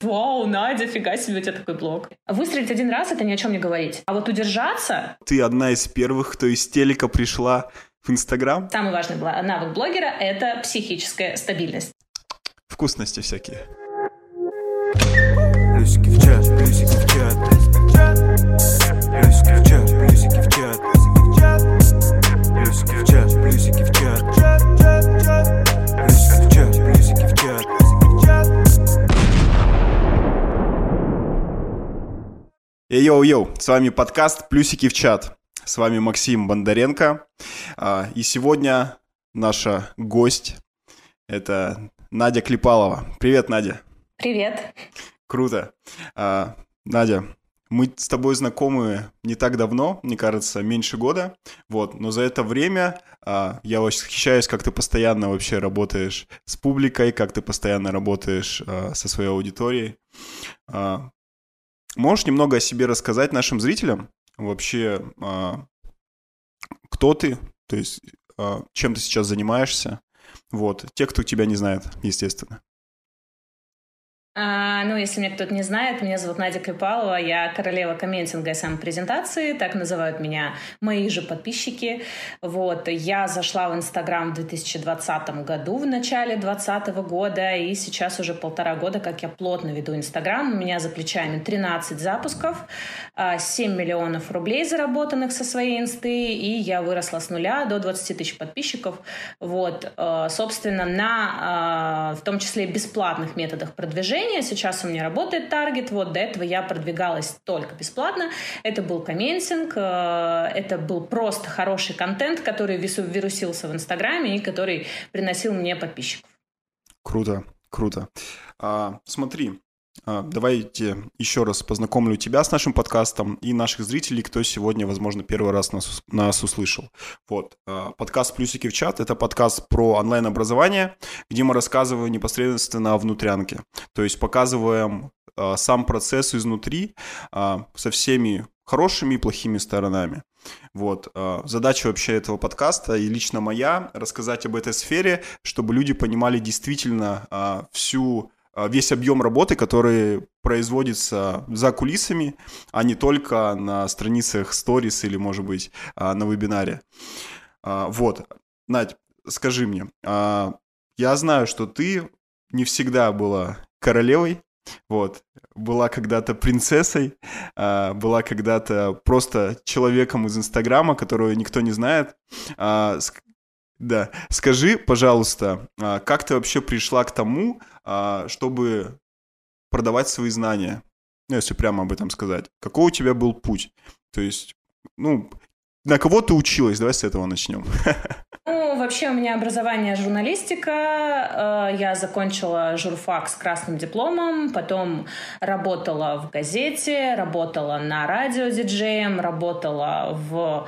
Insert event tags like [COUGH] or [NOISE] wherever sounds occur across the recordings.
Вау, Надя, фига себе, у тебя такой блог. Выстрелить один раз — это ни о чем не говорить. А вот удержаться... Ты одна из первых, кто из телека пришла в Инстаграм. Самый важный навык блогера — это психическая стабильность. Вкусности всякие. Плюсики в чат, плюсики в чат. Плюсики в чат, плюсики в чат. Йоу-йоу, с вами подкаст «Плюсики в чат». С вами Максим Бондаренко. А, И сегодня наша гость — это Надя Клепалова. Привет, Надя. Привет. Круто. А, Надя, мы с тобой знакомы не так давно, мне кажется, меньше года, вот, но за это время а, я восхищаюсь, как ты постоянно вообще работаешь с публикой, как ты постоянно работаешь а, со своей аудиторией. А, можешь немного о себе рассказать нашим зрителям? Вообще, а, кто ты, то есть а, чем ты сейчас занимаешься? Вот, те, кто тебя не знает, естественно. А, ну, если меня кто-то не знает, меня зовут Надя Клепалова, я королева комментинга и самопрезентации, так называют меня мои же подписчики. Вот, я зашла в Инстаграм в 2020 году, в начале 2020 года, и сейчас уже полтора года, как я плотно веду Инстаграм. У меня за плечами 13 запусков, 7 миллионов рублей заработанных со своей инсты, и я выросла с нуля до 20 тысяч подписчиков. Вот, э, собственно, на, э, в том числе, бесплатных методах продвижения Сейчас у меня работает таргет. Вот до этого я продвигалась только бесплатно. Это был комментинг, э, это был просто хороший контент, который вирусился в Инстаграме и который приносил мне подписчиков. Круто, круто. А, смотри, Давайте еще раз познакомлю тебя с нашим подкастом и наших зрителей, кто сегодня, возможно, первый раз нас, нас услышал. Вот, а, подкаст «Плюсики в чат» — это подкаст про онлайн-образование, где мы рассказываем непосредственно о внутрянке. То есть показываем а, сам процесс изнутри со всеми хорошими и плохими сторонами. Вот. Задача вообще этого подкаста и лично моя — рассказать об этой сфере, чтобы люди понимали действительно всю а, весь объем работы, который производится за кулисами, а не только на страницах Stories или, может быть, а, на вебинаре. А, вот. Надь, скажи мне, я знаю, что ты не всегда была королевой, вот, была когда-то принцессой, была когда-то просто человеком из Инстаграма, которого никто не знает. Да, скажи, пожалуйста, как ты вообще пришла к тому, а, чтобы продавать свои знания. Ну, если прямо об этом сказать. Какой у тебя был путь? То есть, ну, на кого ты училась? Давай с этого начнем. [LAUGHS] Ну, вообще у меня образование журналистика. Э, я закончила журфак с красным дипломом, потом работала в газете, работала на радио диджеем, работала в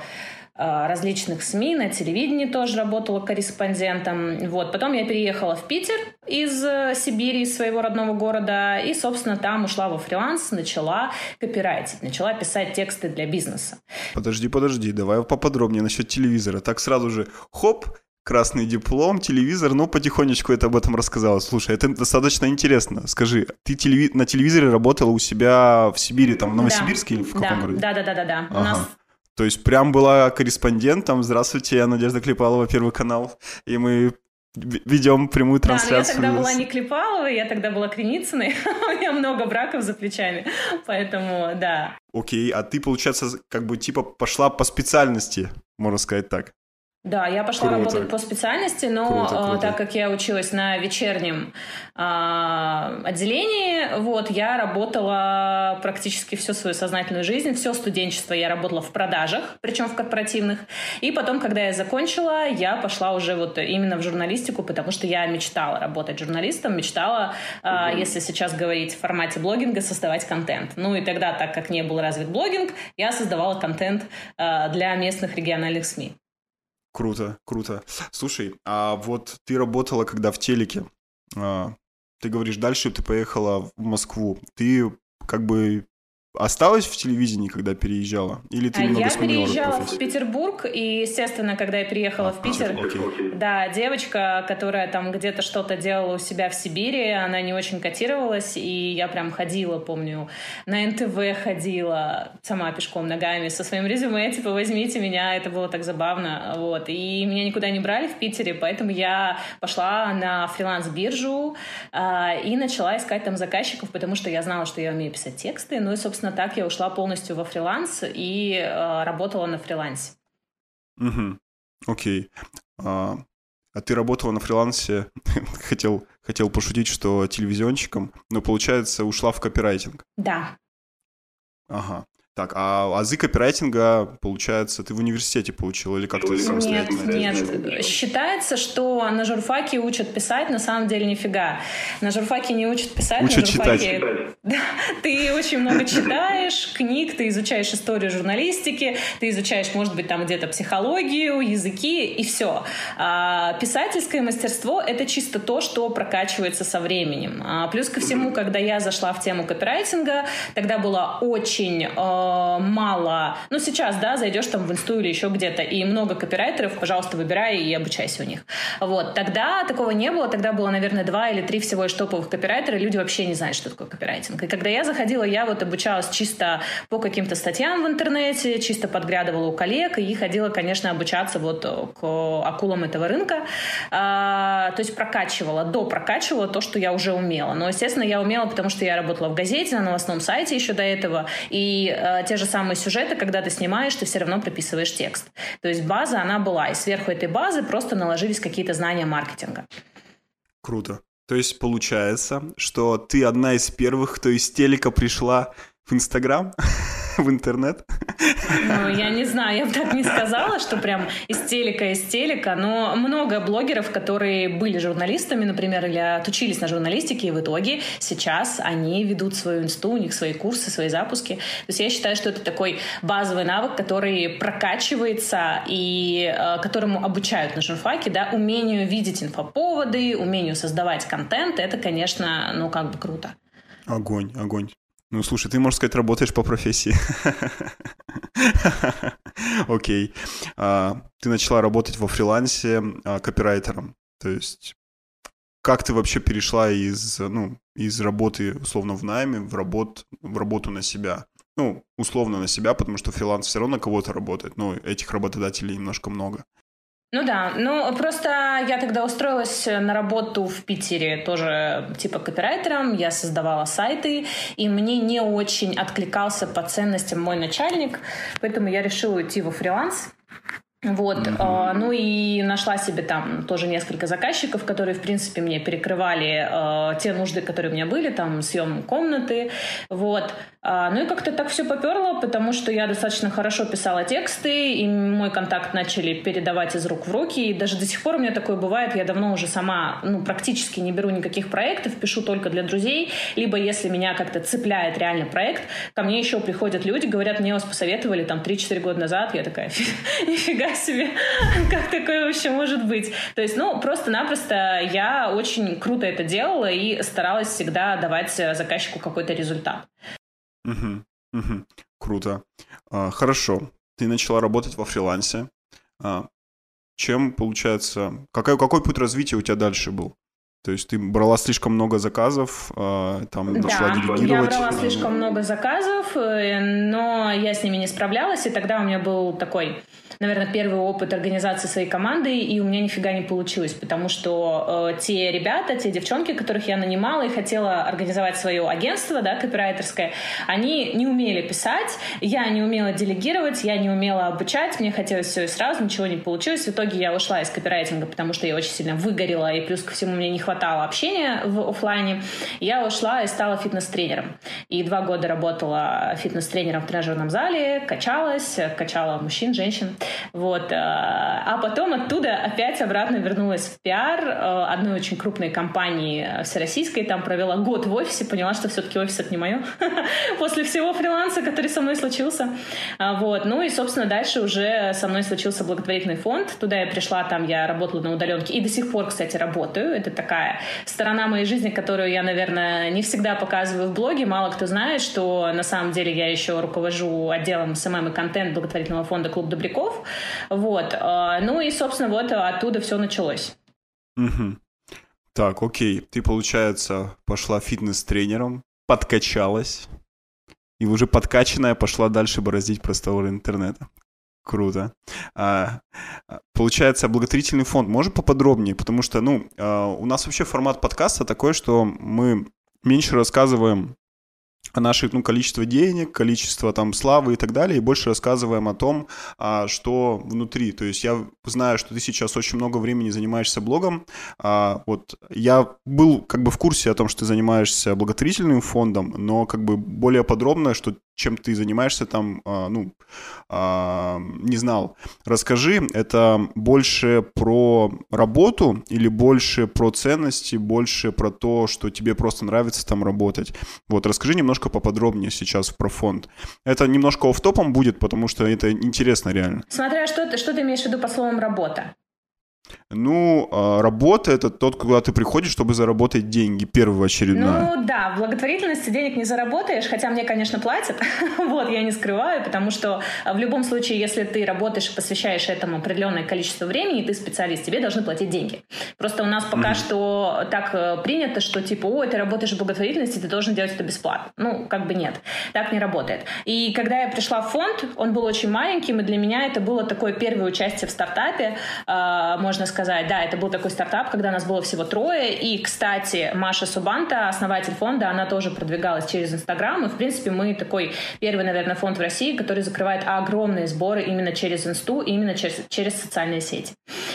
различных СМИ, на телевидении тоже работала корреспондентом. Вот. Потом я переехала в Питер из э, Сибири, из своего родного города, и, собственно, там ушла во фриланс, начала копирайтить, начала писать тексты для бизнеса. Подожди, подожди, давай поподробнее насчет телевизора. Так сразу же, хоп, красный диплом, телевизор, ну, потихонечку это об этом рассказала. Слушай, это достаточно интересно. Скажи, ты телеви... на телевизоре работала у себя в Сибири, там, в Новосибирске да, или в каком да, городе? Да, да, да, да, да. Ага. У нас то есть прям была корреспондентом. Здравствуйте, я Надежда Клепалова, Первый канал. И мы ведем прямую трансляцию. Да, но я тогда была не Клепалова, я тогда была Креницыной. [LAUGHS] У меня много браков за плечами, поэтому да. Окей, а ты, получается, как бы типа пошла по специальности, можно сказать так. Да, я пошла круто. работать по специальности, но круто, э, круто. так как я училась на вечернем э, отделении, вот я работала практически всю свою сознательную жизнь, все студенчество я работала в продажах, причем в корпоративных. И потом, когда я закончила, я пошла уже вот именно в журналистику, потому что я мечтала работать журналистом, мечтала, э, mm если сейчас говорить в формате блогинга, создавать контент. Ну и тогда, так как не был развит блогинг, я создавала контент э, для местных региональных СМИ. Круто, круто. Слушай, а вот ты работала когда в телеке, а, ты говоришь, дальше ты поехала в Москву. Ты как бы осталась в телевидении, когда переезжала? Или ты а немного я переезжала профессию? в Петербург, и, естественно, когда я переехала А, в Питер, окей. да, девочка, которая там где-то что-то делала у себя в Сибири, она не очень котировалась, и я прям ходила, помню, на НТВ ходила, сама пешком ногами со своим резюме, типа, возьмите меня, это было так забавно, вот, и меня никуда не брали в Питере, поэтому я пошла на фриланс-биржу а, и начала искать там заказчиков, потому что я знала, что я умею писать тексты, ну и, собственно, так я ушла полностью во фриланс и а, работала на фрилансе. Мгм. Окей. А, а ты работала на фрилансе, [LAUGHS] хотел, хотел пошутить, что телевизионщиком, но, получается, ушла в копирайтинг. Да, Ага. Так, а азы копирайтинга, получается, ты в университете получил или как-то Нет, самостоятельно? нет. Считается, что на журфаке учат писать, на самом деле нифига. На журфаке не учат писать, Учат на журфаке... читать. [LAUGHS] Да, ты очень много читаешь книг, ты изучаешь историю журналистики, ты изучаешь, может быть, там где-то психологию, языки и все. А писательское мастерство — это чисто то, что прокачивается со временем. А плюс ко всему, когда я зашла в тему копирайтинга, тогда было очень э, мало... Ну, сейчас, да, зайдешь там в инсту или еще где-то, и много копирайтеров, пожалуйста, выбирай и обучайся у них. Вот. Тогда такого не было, тогда было, наверное, два или три всего лишь топовых копирайтера, люди вообще не знают, что такое копирайтинг. И когда я заходила, я вот обучалась чисто по каким-то статьям в интернете, чисто подглядывала у коллег, и ходила, конечно, обучаться вот к акулам этого рынка. А, то есть прокачивала, до прокачивала то, что я уже умела. Но, естественно, я умела, потому что я работала в газете, на новостном сайте еще до этого, и э, те же самые сюжеты, когда ты снимаешь, ты все равно прописываешь текст. То есть база, она была, и сверху этой базы просто наложились какие-то знания маркетинга. Круто. То есть получается, что ты одна из первых, кто из телека пришла в Инстаграм, [LAUGHS] в интернет. Ну, я не знаю, я бы так не сказала, что прям из телека, из телека, но много блогеров, которые были журналистами, например, или отучились на журналистике, и в итоге сейчас они ведут свою инсту, у них свои курсы, свои запуски. То есть я считаю, что это такой базовый навык, который прокачивается и э, которому обучают на журфаке, да, умению видеть инфоповоды, умению создавать контент, это, конечно, ну, как бы круто. Огонь, огонь. Ну, слушай, ты, можно сказать, работаешь по профессии. [LAUGHS] Окей. А, Ты начала работать во фрилансе а, копирайтером. То есть как ты вообще перешла из, ну, из работы, условно, в найме в, работ, в работу на себя? Ну, условно на себя, потому что фриланс все равно на кого-то работает, но этих работодателей немножко много. Ну да, ну просто я тогда устроилась на работу в Питере тоже типа копирайтером, я создавала сайты, и мне не очень откликался по ценностям мой начальник, поэтому я решила уйти во фриланс. Вот, э, ну и нашла себе там тоже несколько заказчиков, которые, в принципе, мне перекрывали э, те нужды, которые у меня были, там, съем комнаты, вот. А, ну и как-то так все поперло, потому что я достаточно хорошо писала тексты, и мой контакт начали передавать из рук в руки, и даже до сих пор у меня такое бывает, я давно уже сама, ну, практически не беру никаких проектов, пишу только для друзей, либо если меня как-то цепляет реально проект, ко мне еще приходят люди, говорят, мне вас посоветовали там 3-4 года назад, я такая, [LAUGHS] нифига себе, [LAUGHS] как такое вообще может быть? То есть, ну, просто-напросто я очень круто это делала и старалась всегда давать заказчику какой-то результат. Мгм, мгм. Круто. А, Хорошо. Ты начала работать во фрилансе. А, Чем, получается, какой, какой путь развития у тебя дальше был? То есть ты брала слишком много заказов, а, там начала Да, я делегировать. брала ну, слишком много заказов, э, но я с ними не справлялась, и тогда у меня был такой, наверное, первый опыт организации своей команды, и у меня нифига не получилось, потому что э, те ребята, те девчонки, которых я нанимала и хотела организовать свое агентство, да, копирайтерское, они не умели писать, я не умела делегировать, я не умела обучать, мне хотелось все и сразу, ничего не получилось. В итоге я ушла из копирайтинга, потому что я очень сильно выгорела, и плюс ко всему мне не хватало общения в офлайне. Я ушла и стала фитнес-тренером. И два года работала фитнес-тренером в тренажерном зале, качалась, качала мужчин, женщин. Вот. А потом оттуда опять обратно вернулась в пиар э, одной очень крупной компании всероссийской. Там провела год в офисе, поняла, что все-таки офис это не мое. [LAUGHS] После всего фриланса, который со мной случился. А, Вот. Ну и, собственно, дальше уже со мной случился благотворительный фонд. Туда я пришла, там я работала на удаленке. И до сих пор, кстати, работаю. Это такая сторона моей жизни, которую я, наверное, не всегда показываю в блоге. Мало кто знает, что на самом деле я еще руковожу отделом SMM и контент благотворительного фонда «Клуб Добряков». Вот. А, ну и, собственно, вот оттуда все началось. Угу. Так, окей. Ты, получается, пошла фитнес-тренером, подкачалась, и уже подкачанная пошла дальше бороздить просторы интернета. Круто. А, получается, благотворительный фонд. Может поподробнее? Потому что, ну, а, у нас вообще формат подкаста такой, что мы меньше рассказываем о наших, ну, количество денег, количество там славы и так далее, и больше рассказываем о том, а, что внутри. То есть я знаю, что ты сейчас очень много времени занимаешься блогом. А, вот я был как бы в курсе о том, что ты занимаешься благотворительным фондом, но как бы более подробно, что чем ты занимаешься там, а, ну, а, не знал. Расскажи, это больше про работу или больше про ценности, больше про то, что тебе просто нравится там работать? Вот, расскажи немножко поподробнее сейчас про фонд. Это немножко офтопом будет, потому что это интересно реально. Смотря что ты, что ты имеешь в виду по словам «работа». Ну, а, работа – это тот, куда ты приходишь, чтобы заработать деньги, первоочередное. Ну, да, в благотворительности денег не заработаешь, хотя мне, конечно, платят, [LAUGHS] вот, я не скрываю, потому что в любом случае, если ты работаешь и посвящаешь этому определенное количество времени, и ты специалист, тебе должны платить деньги. Просто у нас пока mm-hmm. что так э, принято, что типа, ой, ты работаешь в благотворительности, ты должен делать это бесплатно. Ну, как бы нет, так не работает. И когда я пришла в фонд, он был очень маленьким, и для меня это было такое первое участие в стартапе, а, можно сказать, да, это был такой стартап, когда нас было всего трое, и, кстати, Маша Субанта, основатель фонда, она тоже продвигалась через Инстаграм, и, в принципе, мы такой первый, наверное, фонд в России, который закрывает огромные сборы именно через Инсту, именно через, через социальные сети.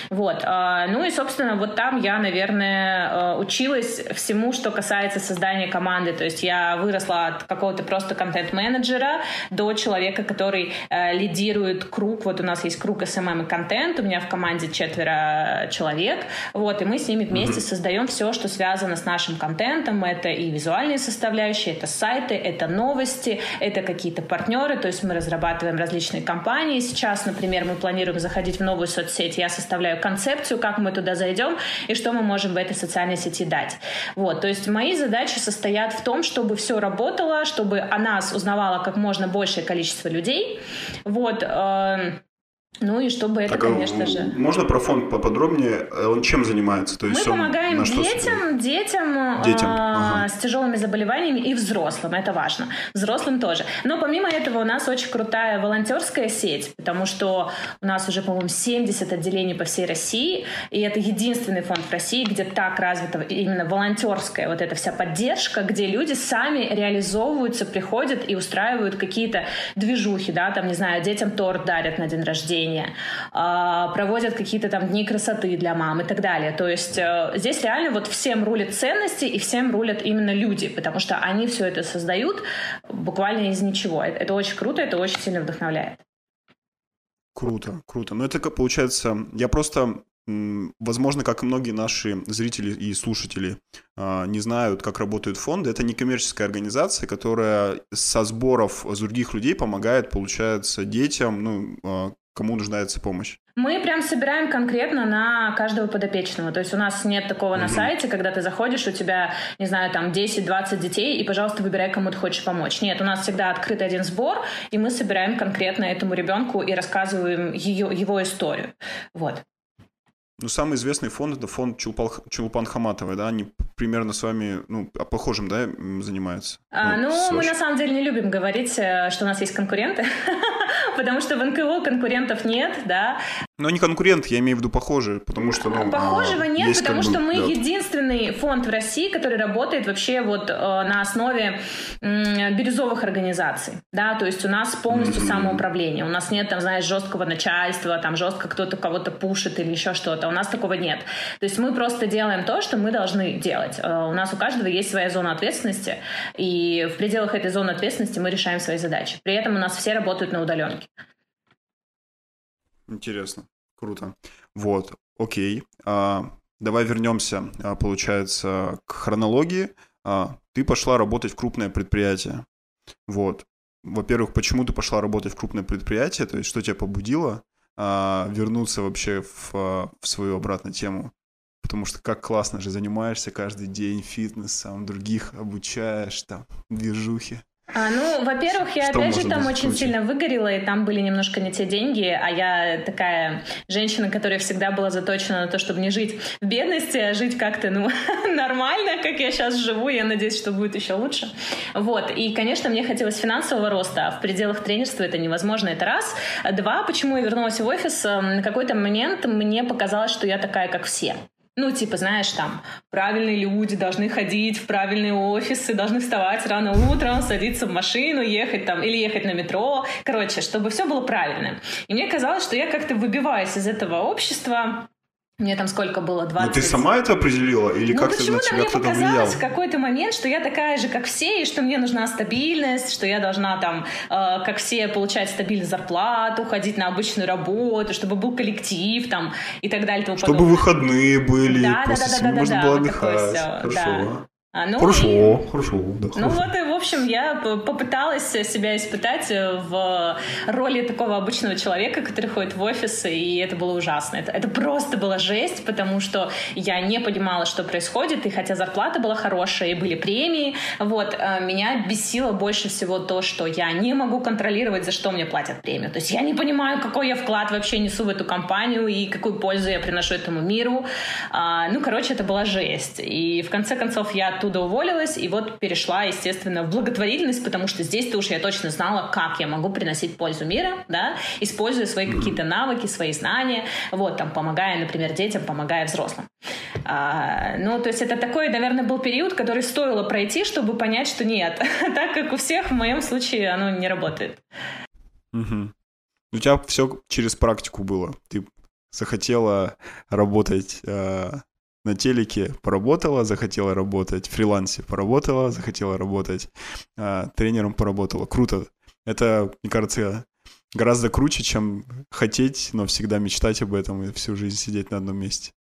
Вот. А, ну и, собственно, вот там я, наверное, э, училась всему, что касается создания команды, то есть я выросла от какого-то просто контент-менеджера до человека, который э, лидирует круг, вот у нас есть круг SMM и контент, у меня в команде четверо человек, вот, и мы с ними вместе mm-hmm. создаем все, что связано с нашим контентом, это и визуальные составляющие, это сайты, это новости, это какие-то партнеры, то есть мы разрабатываем различные компании. Сейчас, например, мы планируем заходить в новую соцсеть, я составляю концепцию, как мы туда зайдем и что мы можем в этой социальной сети дать. Вот, то есть мои задачи состоят в том, чтобы все работало, чтобы о нас узнавало как можно большее количество людей. Вот, э, ну и чтобы это, так, а конечно же... Можно про фонд поподробнее? Он чем занимается? То есть Мы помогаем детям, детям, детям э, ага. с тяжелыми заболеваниями и взрослым, это важно. Взрослым тоже. Но помимо этого у нас очень крутая волонтерская сеть, потому что у нас уже, по-моему, 70 отделений по всей России, и это единственный фонд в России, где так развита именно волонтерская вот эта вся поддержка, где люди сами реализовываются, приходят и устраивают какие-то движухи, да, там, не знаю, детям торт дарят на день рождения, рождения, а, проводят какие-то там дни красоты для мам и так далее. То есть э, здесь реально вот всем рулят ценности и всем рулят именно люди, потому что они все это создают буквально из ничего. Это очень круто, это очень сильно вдохновляет. Круто, круто. Но это получается, я просто Возможно, как и многие наши зрители и слушатели а, не знают, как работают фонды. Это не коммерческая организация, которая со сборов других людей помогает, получается, детям, ну, а, кому нуждается помощь? Мы прям собираем конкретно на каждого подопечного. То есть у нас нет такого на сайте, когда ты заходишь, у тебя, не знаю, там 10-20 детей, и, пожалуйста, выбирай, кому ты хочешь помочь. Нет, у нас всегда открытый один сбор, и мы собираем конкретно этому ребенку и рассказываем ее, его историю. Вот. Ну, самый известный фонд – это фонд Чулпан, Чулпан Хаматовой, да? Они примерно с вами, ну, похожим, да, занимаются? А, ну, ну мы на самом деле не любим говорить, э, что у нас есть конкуренты, [LAUGHS] потому что в НКО конкурентов нет, да. Но не конкурент, я имею в виду похожие, потому что, ну, Похожего а, нет, потому что мы единственный фонд в России, который работает вообще вот э, на основе бирюзовых организаций, да, то есть у нас полностью самоуправление, у нас нет, там, знаешь, жесткого начальства, там, жестко кто-то кого-то пушит или еще что-то, у нас такого нет. То есть мы просто делаем то, что мы должны делать. Э, у нас у каждого есть своя зона ответственности, и в пределах этой зоны ответственности мы решаем свои задачи. При этом у нас все работают на удаленке. Интересно, круто. Вот, окей. А, давай вернемся, а, получается, к хронологии. А, ты пошла работать в крупное предприятие. Вот. Во-первых, почему ты пошла работать в крупное предприятие? То есть, что тебя побудило а, вернуться вообще в, а, в свою обратную тему потому что как классно же занимаешься каждый день фитнесом, других обучаешь, там, движухи. А, ну, во-первых, я Что опять же там очень круче? сильно выгорела, и там были немножко не те деньги, а я такая женщина, которая всегда была заточена на то, чтобы не жить в бедности, а жить как-то, ну, [LAUGHS] нормально, как я сейчас живу, я надеюсь, что будет еще лучше. Вот, и, конечно, мне хотелось финансового роста, а в пределах тренерства это невозможно, это раз. Два, почему я вернулась в офис, эм, на какой-то момент мне показалось, что я такая, как все. Ну, типа, знаешь, там, правильные люди должны ходить в правильные офисы, должны вставать рано утром, садиться в машину, ехать там, или ехать на метро. Короче, чтобы все было правильно. И мне казалось, что я как-то выбиваюсь из этого общества. Мне там сколько было? 20? Но ты сама это определила или ну, как-то на тебя мне кто-то влиял? показалось в какой-то момент, что я такая же, как все, и что мне нужна стабильность, что я должна там, э, как все, получать стабильную зарплату, ходить на обычную работу, чтобы был коллектив там и так далее. тому Чтобы подобное. выходные были, Да, да, после да, да, да, можно да, было вот такое отдыхать. всё, Хорошо. А, ну, и- Хорошо, хорошо, да. ну хорошо. вот и, общем, я попыталась себя испытать в роли такого обычного человека, который ходит в офис, и это было ужасно. Это, это просто была жесть, потому что я не понимала, что происходит, и хотя зарплата была хорошая, и были премии, вот, э, меня бесило больше всего то, что я не могу контролировать, за что мне платят премию. То есть я не понимаю, какой я вклад вообще несу в эту компанию, и какую пользу я приношу этому миру. А, ну, короче, это была жесть. И в конце концов я оттуда уволилась, и вот перешла, естественно, в благотворительность, потому что здесь-то уж я точно знала, как я могу приносить пользу мира, да, используя свои какие-то навыки, свои знания, вот, там, помогая, например, детям, помогая взрослым. А, ну, то есть это такой, наверное, был период, который стоило пройти, чтобы понять, что нет, [LAUGHS] так как у всех, в моем случае оно не работает. Мгм. У тебя все через практику было. Ты захотела работать э, на телеке, поработала, захотела работать в фрилансе, поработала, захотела работать э, тренером, поработала. Круто. Это, мне кажется, гораздо круче, чем хотеть, но всегда мечтать об этом и всю жизнь сидеть на одном месте.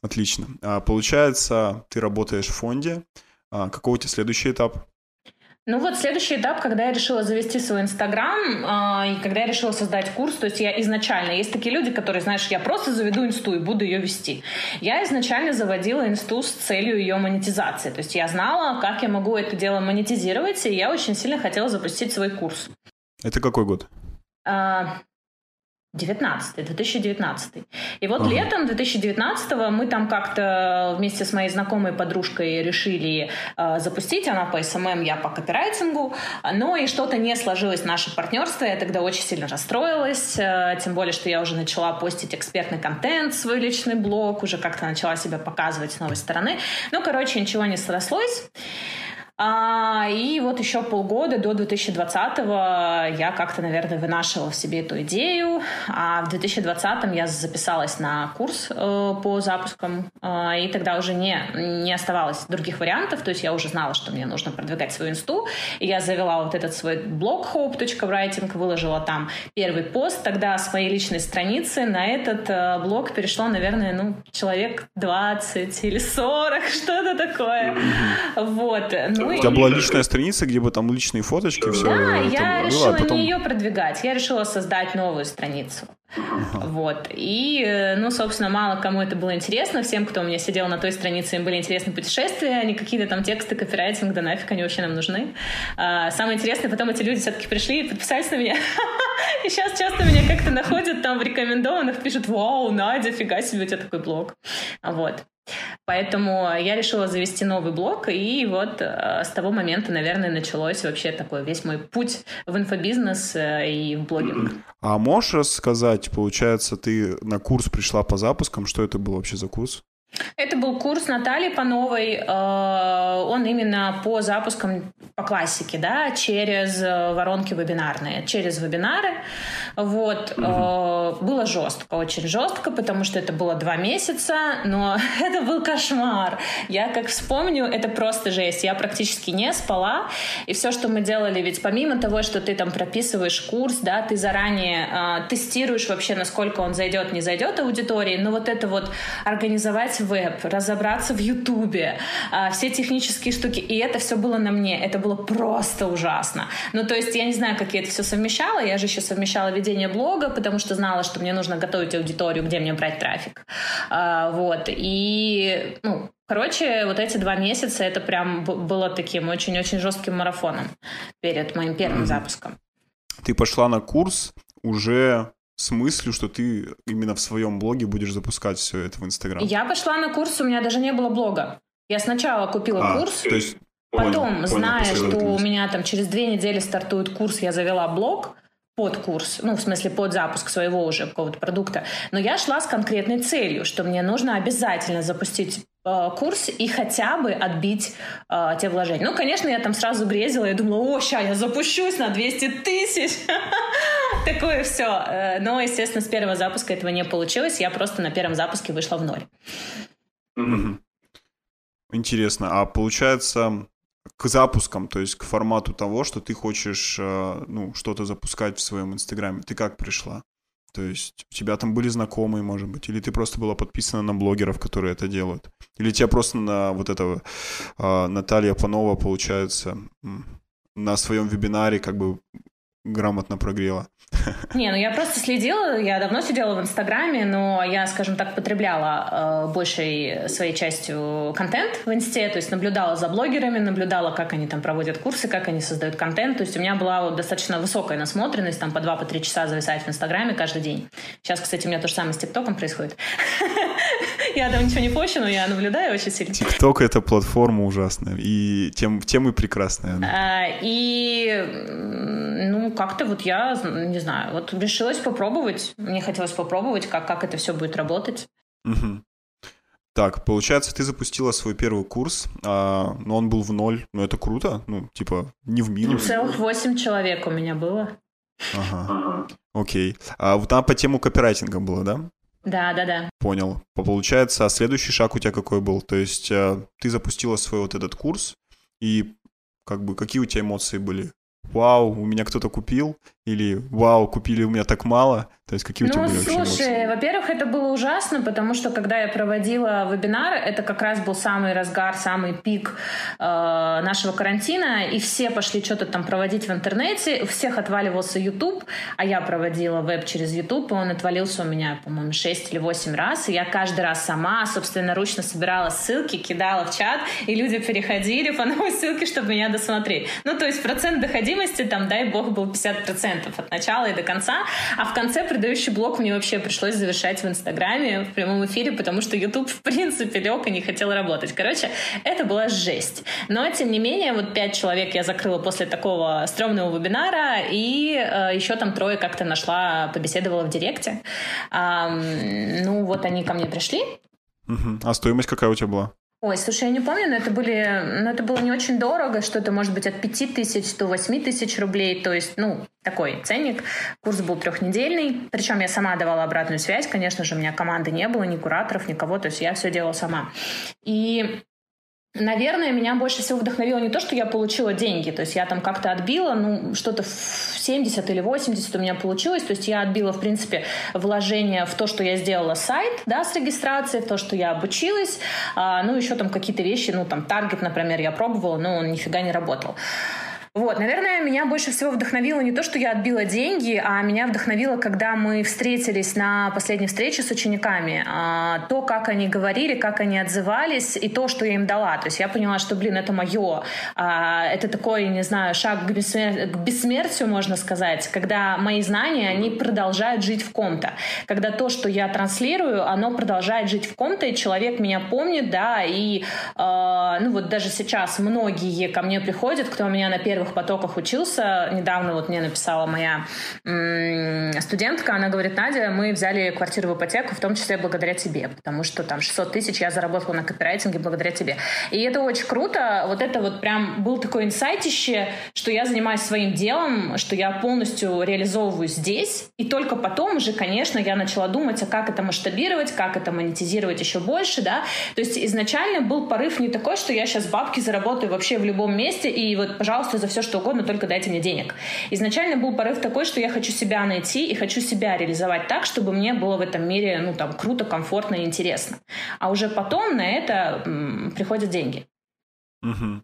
Отлично. А, получается, ты работаешь в фонде. А, какой у тебя следующий этап? Ну вот следующий этап, когда я решила завести свой Инстаграм, э, и когда я решила создать курс, то есть я изначально, есть такие люди, которые, знаешь, я просто заведу инсту и буду ее вести. Я изначально заводила инсту с целью ее монетизации, то есть я знала, как я могу это дело монетизировать, и я очень сильно хотела запустить свой курс. Это какой год? А, 19 2019 И вот Ага. летом 2019 мы там как-то вместе с моей знакомой подружкой решили э, запустить, она по SMM, я по копирайтингу, но и что-то не сложилось наше партнерство, я тогда очень сильно расстроилась, э, тем более, что я уже начала постить экспертный контент, свой личный блог, уже как-то начала себя показывать с новой стороны. Ну, короче, ничего не срослось. А, и вот еще полгода до 2020-го я как-то, наверное, вынашивала в себе эту идею. А в 2020-м я записалась на курс э, по запускам, э, и тогда уже не, не оставалось других вариантов. То есть я уже знала, что мне нужно продвигать свою инсту. И я завела вот этот свой блог hope.writing, выложила там первый пост. Тогда с моей личной страницы на этот э, блог перешло, наверное, ну, человек 20 или 40, [LAUGHS] что-то такое. Вот. Ну, У и- тебя была личная страница, где бы там личные фоточки, все да, я было, решила а потом... не ее продвигать, я решила создать новую страницу. Вот. И, э, ну, собственно, мало кому это было интересно. Всем, кто у меня сидел на той странице, им были интересны путешествия, а не какие-то там тексты, копирайтинг, да нафиг они вообще нам нужны. А, самое интересное, потом эти люди все-таки пришли и подписались на меня. [LAUGHS] И сейчас часто меня как-то находят там в рекомендованных, пишут, вау, Надя, фига себе, у тебя такой блог. Вот. Поэтому я решила завести новый блог, и вот э, с того момента, наверное, началось вообще такой весь мой путь в инфобизнес э, и в блогинг. А можешь рассказать, получается, ты на курс пришла по запускам, что это был вообще за курс? Это был курс Натальи Пановой. э, Он именно по запускам по классике, да, через э, воронки вебинарные, через вебинары. Вот. э, Было жестко, очень жестко, потому что это было два месяца, но [LAUGHS] это был кошмар. Я как вспомню, это просто жесть. Я практически не спала, и все, что мы делали, ведь помимо того, что ты там прописываешь курс, да, ты заранее э, тестируешь вообще, насколько он зайдет, не зайдет аудитории, но вот это вот организовать написать веб, разобраться в Ютубе, а, все технические штуки. И это все было на мне. Это было просто ужасно. Ну, то есть я не знаю, как я это все совмещала. Я же еще совмещала ведение блога, потому что знала, что мне нужно готовить аудиторию, где мне брать трафик. А, вот. И, ну, Короче, вот эти два месяца это прям было таким очень-очень жестким марафоном перед моим первым запуском. Ты пошла на курс уже с мыслью, что ты именно в своем блоге будешь запускать все это в Инстаграм? Я пошла на курс, у меня даже не было блога. Я сначала купила а, курс, то есть, потом, понял, зная, понял, что у меня там через две недели стартует курс, я завела блог под курс, ну, в смысле, под запуск своего уже какого-то продукта. Но я шла с конкретной целью, что мне нужно обязательно запустить э, курс и хотя бы отбить э, те вложения. Ну, конечно, я там сразу грезила, я думала, о, ща, я запущусь на 200 тысяч. [LAUGHS] [LAUGHS] Такое все. Э, но, естественно, с первого запуска этого не получилось. Я просто на первом запуске вышла в ноль. Интересно. А получается, к запускам, то есть к формату того, что ты хочешь, э, ну, что-то запускать в своем Инстаграме, ты как пришла? То есть у тебя там были знакомые, может быть, или ты просто была подписана на блогеров, которые это делают? Или тебя просто на вот этого э, Наталья Панова, получается, на своем вебинаре как бы грамотно прогрела? [LAUGHS] Не, ну я просто следила, я давно сидела в Инстаграме, но я, скажем так, потребляла э, большей своей частью контент в Инсте, то есть наблюдала за блогерами, наблюдала, как они там проводят курсы, как они создают контент, то есть у меня была вот достаточно высокая насмотренность, там по 2-3 по часа зависать в Инстаграме каждый день. Сейчас, кстати, у меня то же самое с ТикТоком происходит. [LAUGHS] Я там ничего не пощу, но я наблюдаю очень сильно. ТикТок — это платформа ужасная, и тем, тем и прекрасная. А, и, ну, как-то вот я, не знаю, вот решилась попробовать. Мне хотелось попробовать, как, как это все будет работать. Угу. Так, получается, ты запустила свой первый курс, а, но он был в ноль. Ну, это круто. Ну, типа, не в минус. Целых восемь человек у меня было. Ага. Окей. А вот там по тему копирайтинга было, да? Да, да, да. Понял. Получается, а следующий шаг у тебя какой был? То есть э, ты запустила свой вот этот курс, и как бы какие у тебя эмоции были? Вау, у меня кто-то купил, или «Вау, купили у меня так мало»? То есть какие у тебя ну, были слушай, во-первых, это было ужасно, потому что когда я проводила вебинары, это как раз был самый разгар, самый пик э, нашего карантина, и все пошли что-то там проводить в интернете, у всех отваливался YouTube, а я проводила веб через YouTube, и он отвалился у меня, по-моему, 6 или 8 раз, и я каждый раз сама, собственно, ручно собирала ссылки, кидала в чат, и люди переходили по новой ссылке, чтобы меня досмотреть. Ну, то есть процент доходимости там, дай бог, был 50% от начала и до конца. А в конце предыдущий блок мне вообще пришлось завершать в Инстаграме в прямом эфире, потому что YouTube в принципе лег и не хотел работать. Короче, это была жесть. Но, тем не менее, вот пять человек я закрыла после такого стрёмного вебинара, и э, еще там трое как-то нашла, побеседовала в директе. А, ну, вот они ко мне пришли. Угу. А стоимость какая у тебя была? Ой, слушай, я не помню, но это были, но это было не очень дорого, что-то может быть от 5 тысяч до 8 тысяч рублей, то есть, ну, такой ценник. Курс был трехнедельный, причем я сама давала обратную связь, конечно же, у меня команды не было, ни кураторов, никого, то есть я все делала сама. И Наверное, меня больше всего вдохновило не то, что я получила деньги, то есть я там как-то отбила, ну, что-то в 70 или 80 у меня получилось, то есть я отбила, в принципе, вложение в то, что я сделала сайт, да, с регистрацией, в то, что я обучилась, а, ну, еще там какие-то вещи, ну, там, таргет, например, я пробовала, но он нифига не работал. Вот, наверное, меня больше всего вдохновило не то, что я отбила деньги, а меня вдохновило, когда мы встретились на последней встрече с учениками. А, то, как они говорили, как они отзывались, и то, что я им дала. То есть я поняла, что, блин, это мое. А, это такой, не знаю, шаг к, бессмер... к бессмертию, можно сказать, когда мои знания, они продолжают жить в ком-то. Когда то, что я транслирую, оно продолжает жить в ком-то, и человек меня помнит, да, и, э, ну вот даже сейчас многие ко мне приходят, кто у меня на первых первых потоках учился. Недавно вот мне написала моя студентка, она говорит, Надя, мы взяли квартиру в ипотеку, в том числе благодаря тебе, потому что там 600 тысяч я заработала на копирайтинге благодаря тебе. И это очень круто. Вот это вот прям был такой инсайтище, что я занимаюсь своим делом, что я полностью реализовываю здесь, и только потом уже, конечно, я начала думать, а как это масштабировать, как это монетизировать еще больше, да. То есть изначально был порыв не такой, что я сейчас бабки заработаю вообще в любом месте, и вот, пожалуйста, за все что угодно, только дайте мне денег. Изначально был порыв такой, что я хочу себя найти и хочу себя реализовать так, чтобы мне было в этом мире, ну, там, круто, комфортно и интересно. А уже потом на это приходят деньги. Угу.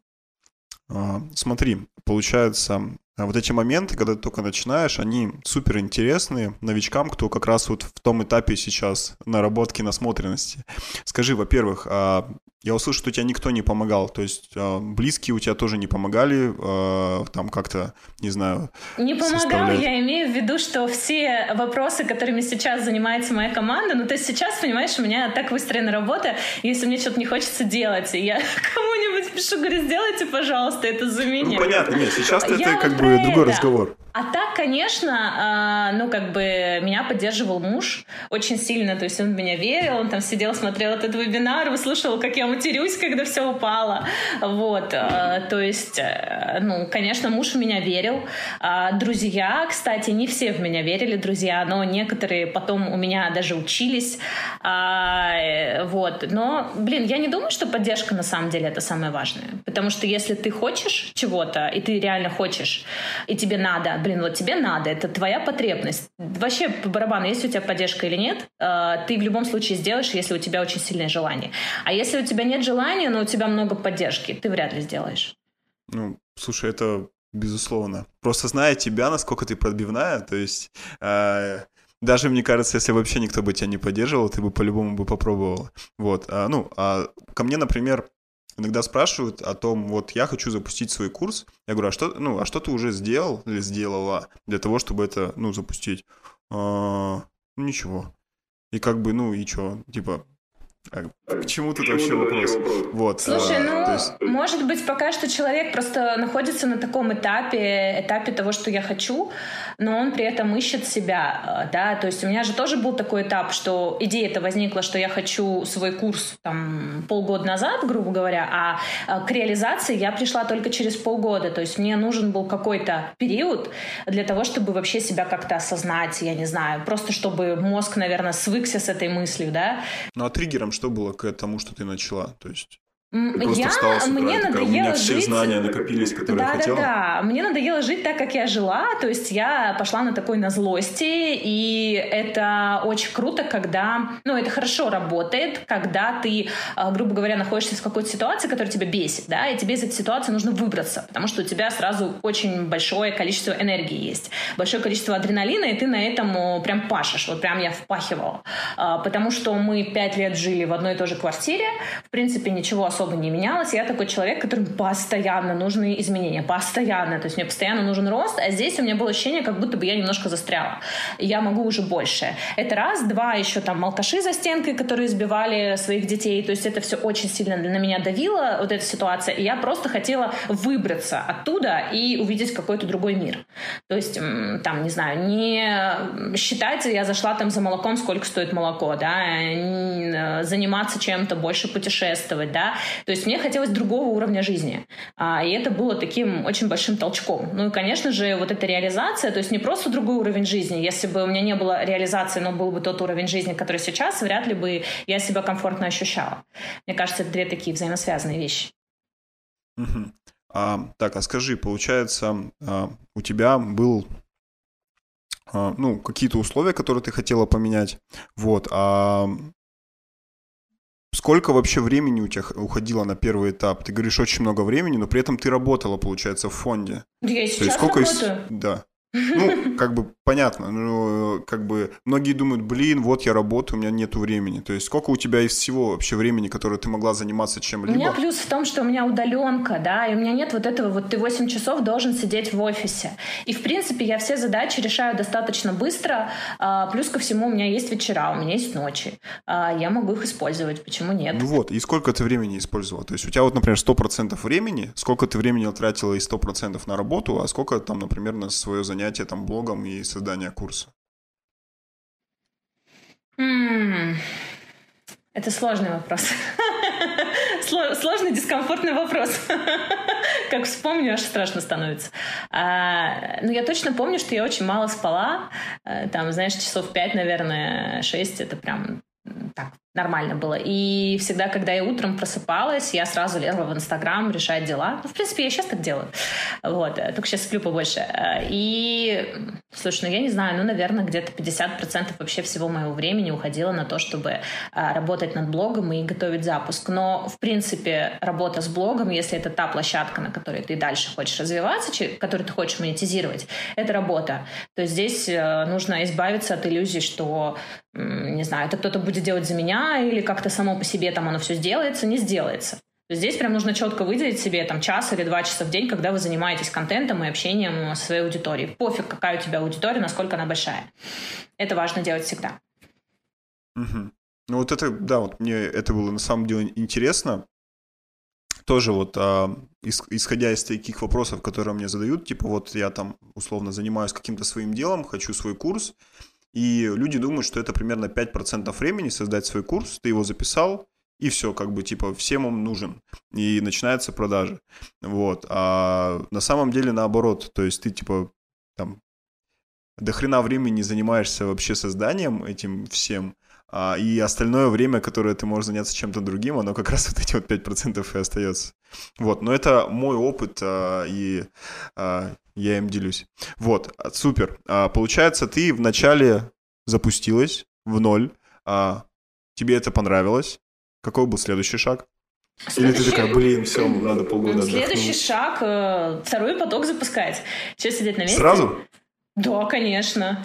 Смотри, получается, а вот эти моменты, когда ты только начинаешь, они супер интересные новичкам, кто как раз вот в том этапе сейчас наработки насмотренности. Скажи, во-первых, а я услышал, что тебе никто не помогал, то есть э, близкие у тебя тоже не помогали, э, там как-то, не знаю... Не помогал, я имею в виду, что все вопросы, которыми сейчас занимается моя команда, ну то есть сейчас, понимаешь, у меня так выстроена работа, если мне что-то не хочется делать, я [LAUGHS] кому-нибудь пишу, говорю, сделайте, пожалуйста, это за меня. Ну понятно, нет, сейчас это как бы другой разговор. А так, конечно, ну, как бы меня поддерживал муж очень сильно, то есть он в меня верил, он там сидел, смотрел этот вебинар, выслушивал, как я матерюсь, когда все упало, вот, то есть, э, ну, конечно, муж в меня верил, а друзья, кстати, не все в меня верили, друзья, но некоторые потом у меня даже учились, а, э, вот, но, блин, я не думаю, что поддержка на самом деле это самое важное, потому что если ты хочешь чего-то, и ты реально хочешь, и тебе надо, блин, вот тебе надо, это твоя потребность. Вообще по барабану, есть у тебя поддержка или нет, э, ты в любом случае сделаешь, если у тебя очень сильное желание. А если у тебя нет желания, но у тебя много поддержки, ты вряд ли сделаешь. Ну, слушай, это безусловно. Просто зная тебя, насколько ты пробивная, то есть... Э, даже, мне кажется, если вообще никто бы тебя не поддерживал, ты бы по-любому бы попробовал. Вот. А, ну, а ко мне, например, иногда спрашивают о том, вот я хочу запустить свой курс. Я говорю, а что, ну, а что ты уже сделал или сделала для того, чтобы это, ну, запустить? А, ну, ничего. И как бы, ну, и что? Типа, а к чему тут вообще вопрос? Вот. Слушай, а, ну, есть... может быть, пока что человек просто находится на таком этапе, этапе того, что я хочу, но он при этом ищет себя, да, то есть у меня же тоже был такой этап, что идея это возникла, что я хочу свой курс там полгода назад, грубо говоря, а, а к реализации я пришла только через полгода, то есть мне нужен был какой-то период для того, чтобы вообще себя как-то осознать, я не знаю, просто чтобы мозг, наверное, свыкся с этой мыслью, да. Ну а триггером что было к тому, что ты начала? То есть я, остался, мне надоело такая, у меня все жить... знания накопились, которые да, я хотела. Да, да, мне надоело жить так, как я жила, то есть я пошла на такой на злости, и это очень круто, когда, ну, это хорошо работает, когда ты, а, грубо говоря, находишься в какой-то ситуации, которая тебя бесит, да, и тебе из этой ситуации нужно выбраться, потому что у тебя сразу очень большое количество энергии есть, большое количество адреналина, и ты на этом прям пашешь, вот прям я впахивала, а, потому что мы пять лет жили в одной и той же квартире, в принципе, ничего особо особо не менялась. Я такой человек, которому постоянно нужны изменения, постоянно. То есть мне постоянно нужен рост, а здесь у меня было ощущение, как будто бы я немножко застряла. Я могу уже больше. Это раз. Два, еще там молкаши за стенкой, которые избивали своих детей. То есть это все очень сильно на меня давило, вот эта ситуация. И я просто хотела выбраться оттуда и увидеть какой-то другой мир. То есть там, не знаю, не считать, я зашла там за молоком, сколько стоит молоко, да, заниматься чем-то, больше путешествовать, да, то есть мне хотелось другого уровня жизни. А, и это было таким очень большим толчком. Ну и, конечно же, вот эта реализация, то есть не просто другой уровень жизни. Если бы у меня не было реализации, но был бы тот уровень жизни, который сейчас, вряд ли бы я себя комфортно ощущала. Мне кажется, это две такие взаимосвязанные вещи. Угу. А, так, а скажи, получается, а, у тебя был а, ну, какие-то условия, которые ты хотела поменять, вот, а Сколько вообще времени у тебя уходило на первый этап? Ты говоришь очень много времени, но при этом ты работала, получается, в фонде. Я сейчас То есть сколько работаю. Из... Да. Ну, как бы понятно, ну, как бы многие думают, блин, вот я работаю, у меня нету времени. То есть сколько у тебя из всего вообще времени, которое ты могла заниматься чем-либо? У меня плюс в том, что у меня удаленка, да, и у меня нет вот этого, вот ты 8 часов должен сидеть в офисе. И, в принципе, я все задачи решаю достаточно быстро, а, плюс ко всему у меня есть вечера, у меня есть ночи. А, я могу их использовать, почему нет? Ну вот, и сколько ты времени использовала? То есть у тебя вот, например, 100% времени, сколько ты времени тратила из 100% на работу, а сколько там, например, на свое занятие занятия там блогом и создания курса? Это сложный вопрос. [LAUGHS] Сложный, дискомфортный вопрос. [LAUGHS] Как вспомню, аж страшно становится. А, ну, я точно помню, что я очень мало спала. Э, там, знаешь, часов пять, наверное, шесть. Это прям так нормально было. И всегда, когда я утром просыпалась, я сразу лезла в Инстаграм решать дела. Ну, в принципе, я сейчас так делаю. Вот. Э, только сейчас сплю побольше. Э, и, слушай, ну, я не знаю, ну, наверное, где-то 50% вообще всего моего времени уходило на то, чтобы э, работать над блогом и готовить запуск. Но, в принципе, работа с блогом, если это та площадка, на которой ты дальше хочешь развиваться, которую ты хочешь монетизировать, это работа. То есть здесь нужно избавиться от иллюзии, что не знаю, это кто-то будет делать за меня или как-то само по себе там оно все сделается, не сделается. Здесь прям нужно четко выделить себе там час или два часа в день, когда вы занимаетесь контентом и общением со своей аудиторией. Пофиг, какая у тебя аудитория, насколько она большая. Это важно делать всегда. Угу. Ну вот это, да, вот мне это было на самом деле интересно. Тоже вот а, исходя из таких вопросов, которые мне задают, типа вот я там условно занимаюсь каким-то своим делом, хочу свой курс, и люди думают, что это примерно 5% времени создать свой курс, ты его записал, и все, как бы, типа, всем он нужен. И начинается продажа. Вот. А на самом деле наоборот. То есть ты, типа, там, до хрена времени занимаешься вообще созданием этим всем, а, и остальное время, которое ты можешь заняться чем-то другим, оно как раз вот эти вот 5% и остается. Вот, но это мой опыт, а, и а, я им делюсь. Вот, супер. А, получается, ты вначале запустилась в ноль, а, тебе это понравилось. Какой был следующий шаг? Следующий... Или ты такая, блин, все, надо полгода Следующий отдохнуть. шаг, э, второй поток запускать. Что сидеть на месте? Сразу? Да, конечно.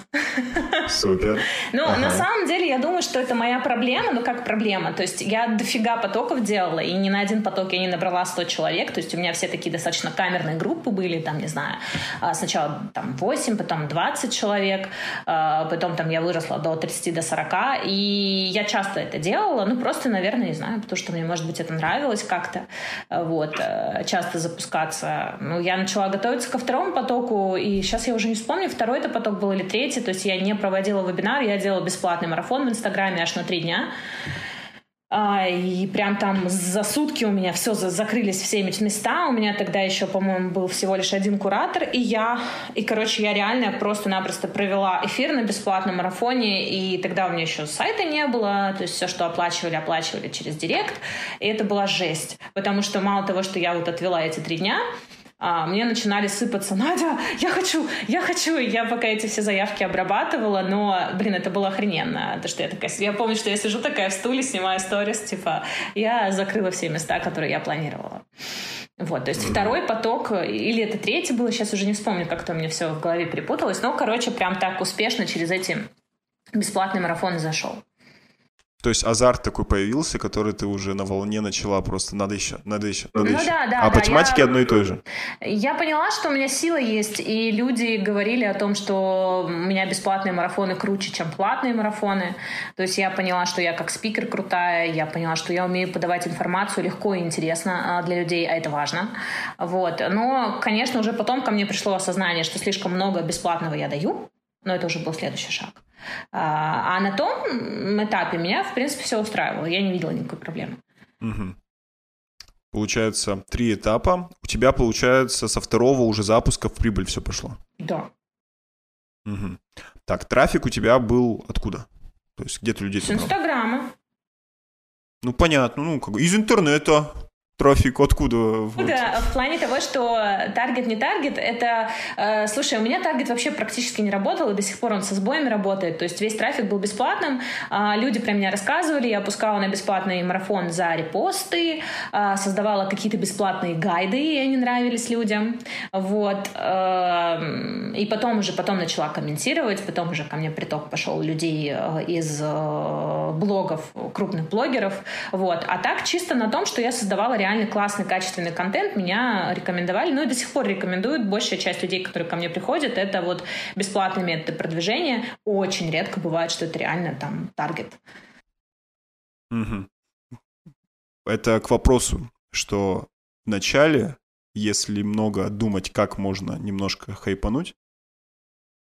Супер. Ну, ага. на самом деле, я думаю, что это моя проблема, ну, как проблема. То есть я дофига потоков делала, и ни на один поток я не набрала 100 человек. То есть у меня все такие достаточно камерные группы были, там, не знаю, а, сначала там 8, потом 20 человек, а, потом там я выросла до 30, до 40, и я часто это делала, ну, просто, наверное, не знаю, потому что мне, может быть, это нравилось как-то, вот, э, часто запускаться. Ну, я начала готовиться ко второму потоку, и сейчас я уже не вспомню, второй это поток был или третий, то есть я не проводила вебинар, я делала бесплатный марафон в Инстаграме аж на три дня. А, и прям там за сутки у меня все закрылись все места. У меня тогда еще, по-моему, был всего лишь один куратор, и я, и, короче, я реально просто-напросто провела эфир на бесплатном марафоне, и тогда у меня еще сайта не было, то есть все, что оплачивали, оплачивали через директ, и это была жесть, потому что мало того, что я вот отвела эти три дня, а, мне начинали сыпаться, Надя, я хочу, я хочу. И я пока эти все заявки обрабатывала, но, блин, это было охрененно. То, что я такая, я помню, что я сижу такая в стуле, снимаю сторис, типа, я закрыла все места, которые я планировала. Вот, то есть mm-hmm. второй поток, или это третий было, сейчас уже не вспомню, как то у меня все в голове перепуталось, но, короче, прям так успешно через эти бесплатные марафоны зашел. То есть азарт такой появился, который ты уже на волне начала просто надо еще, надо еще, надо ну, еще. Да, да, а да, по тематике я, одно и то же. Я поняла, что у меня сила есть, и люди говорили о том, что у меня бесплатные марафоны круче, чем платные марафоны. То есть я поняла, что я как спикер крутая, я поняла, что я умею подавать информацию легко и интересно а, для людей, а это важно. Вот. Но, конечно, уже потом ко мне пришло осознание, что слишком много бесплатного я даю, но это уже был следующий шаг. А, а на том этапе меня, в принципе, все устраивало. Я не видела никакой проблемы. Угу. Получается, три этапа. У тебя, получается, со второго уже запуска в прибыль все пошло? Да. Угу. Так, трафик у тебя был откуда? То есть где ты людей С Инстаграма. Ну, понятно. Ну, как из интернета трафик откуда? Вот. Да, в плане того, что таргет не таргет, это, э, слушай, у меня таргет вообще практически не работал, и до сих пор он со сбоями работает, то есть весь трафик был бесплатным, э, люди про меня рассказывали, я опускала на бесплатный марафон за репосты, э, создавала какие-то бесплатные гайды, и они нравились людям, вот, э, и потом уже, потом начала комментировать, потом уже ко мне приток пошел людей э, из э, блогов, крупных блогеров, вот, а так чисто на том, что я создавала реально реально классный, качественный контент, меня рекомендовали, ну и до сих пор рекомендуют. Большая часть людей, которые ко мне приходят, это вот бесплатные методы продвижения. Очень редко бывает, что это реально там таргет. Угу. Это к вопросу, что в начале, если много думать, как можно немножко хайпануть,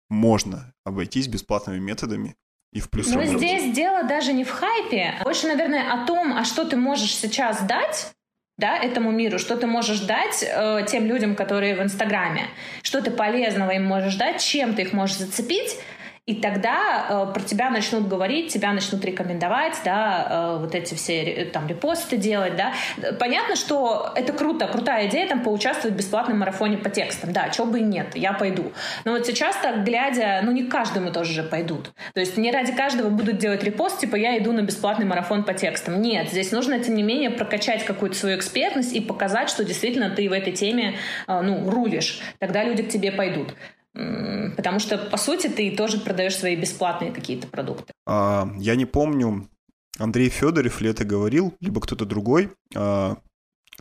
можно обойтись бесплатными методами, и в плюс Но здесь дело даже не в хайпе, больше, наверное, о том, а что ты можешь сейчас дать, да, этому миру, что ты можешь дать э, тем людям, которые в Инстаграме, что ты полезного им можешь дать, чем ты их можешь зацепить, И тогда э, про тебя начнут говорить, тебя начнут рекомендовать, да, э, вот эти все э, там репосты делать, да. Понятно, что это круто, крутая идея там поучаствовать в бесплатном марафоне по текстам, да, чего бы и нет, я пойду. Но вот сейчас так глядя, ну не каждому тоже же пойдут. То есть не ради каждого будут делать репост, типа я иду на бесплатный марафон по текстам. Нет, здесь нужно, тем не менее, прокачать какую-то свою экспертность и показать, что действительно ты в этой теме, э, ну, рулишь. Тогда люди к тебе пойдут. Потому что, по сути, ты тоже продаешь свои бесплатные какие-то продукты. А, я не помню, Андрей Федоров ли это говорил, либо кто-то другой. А,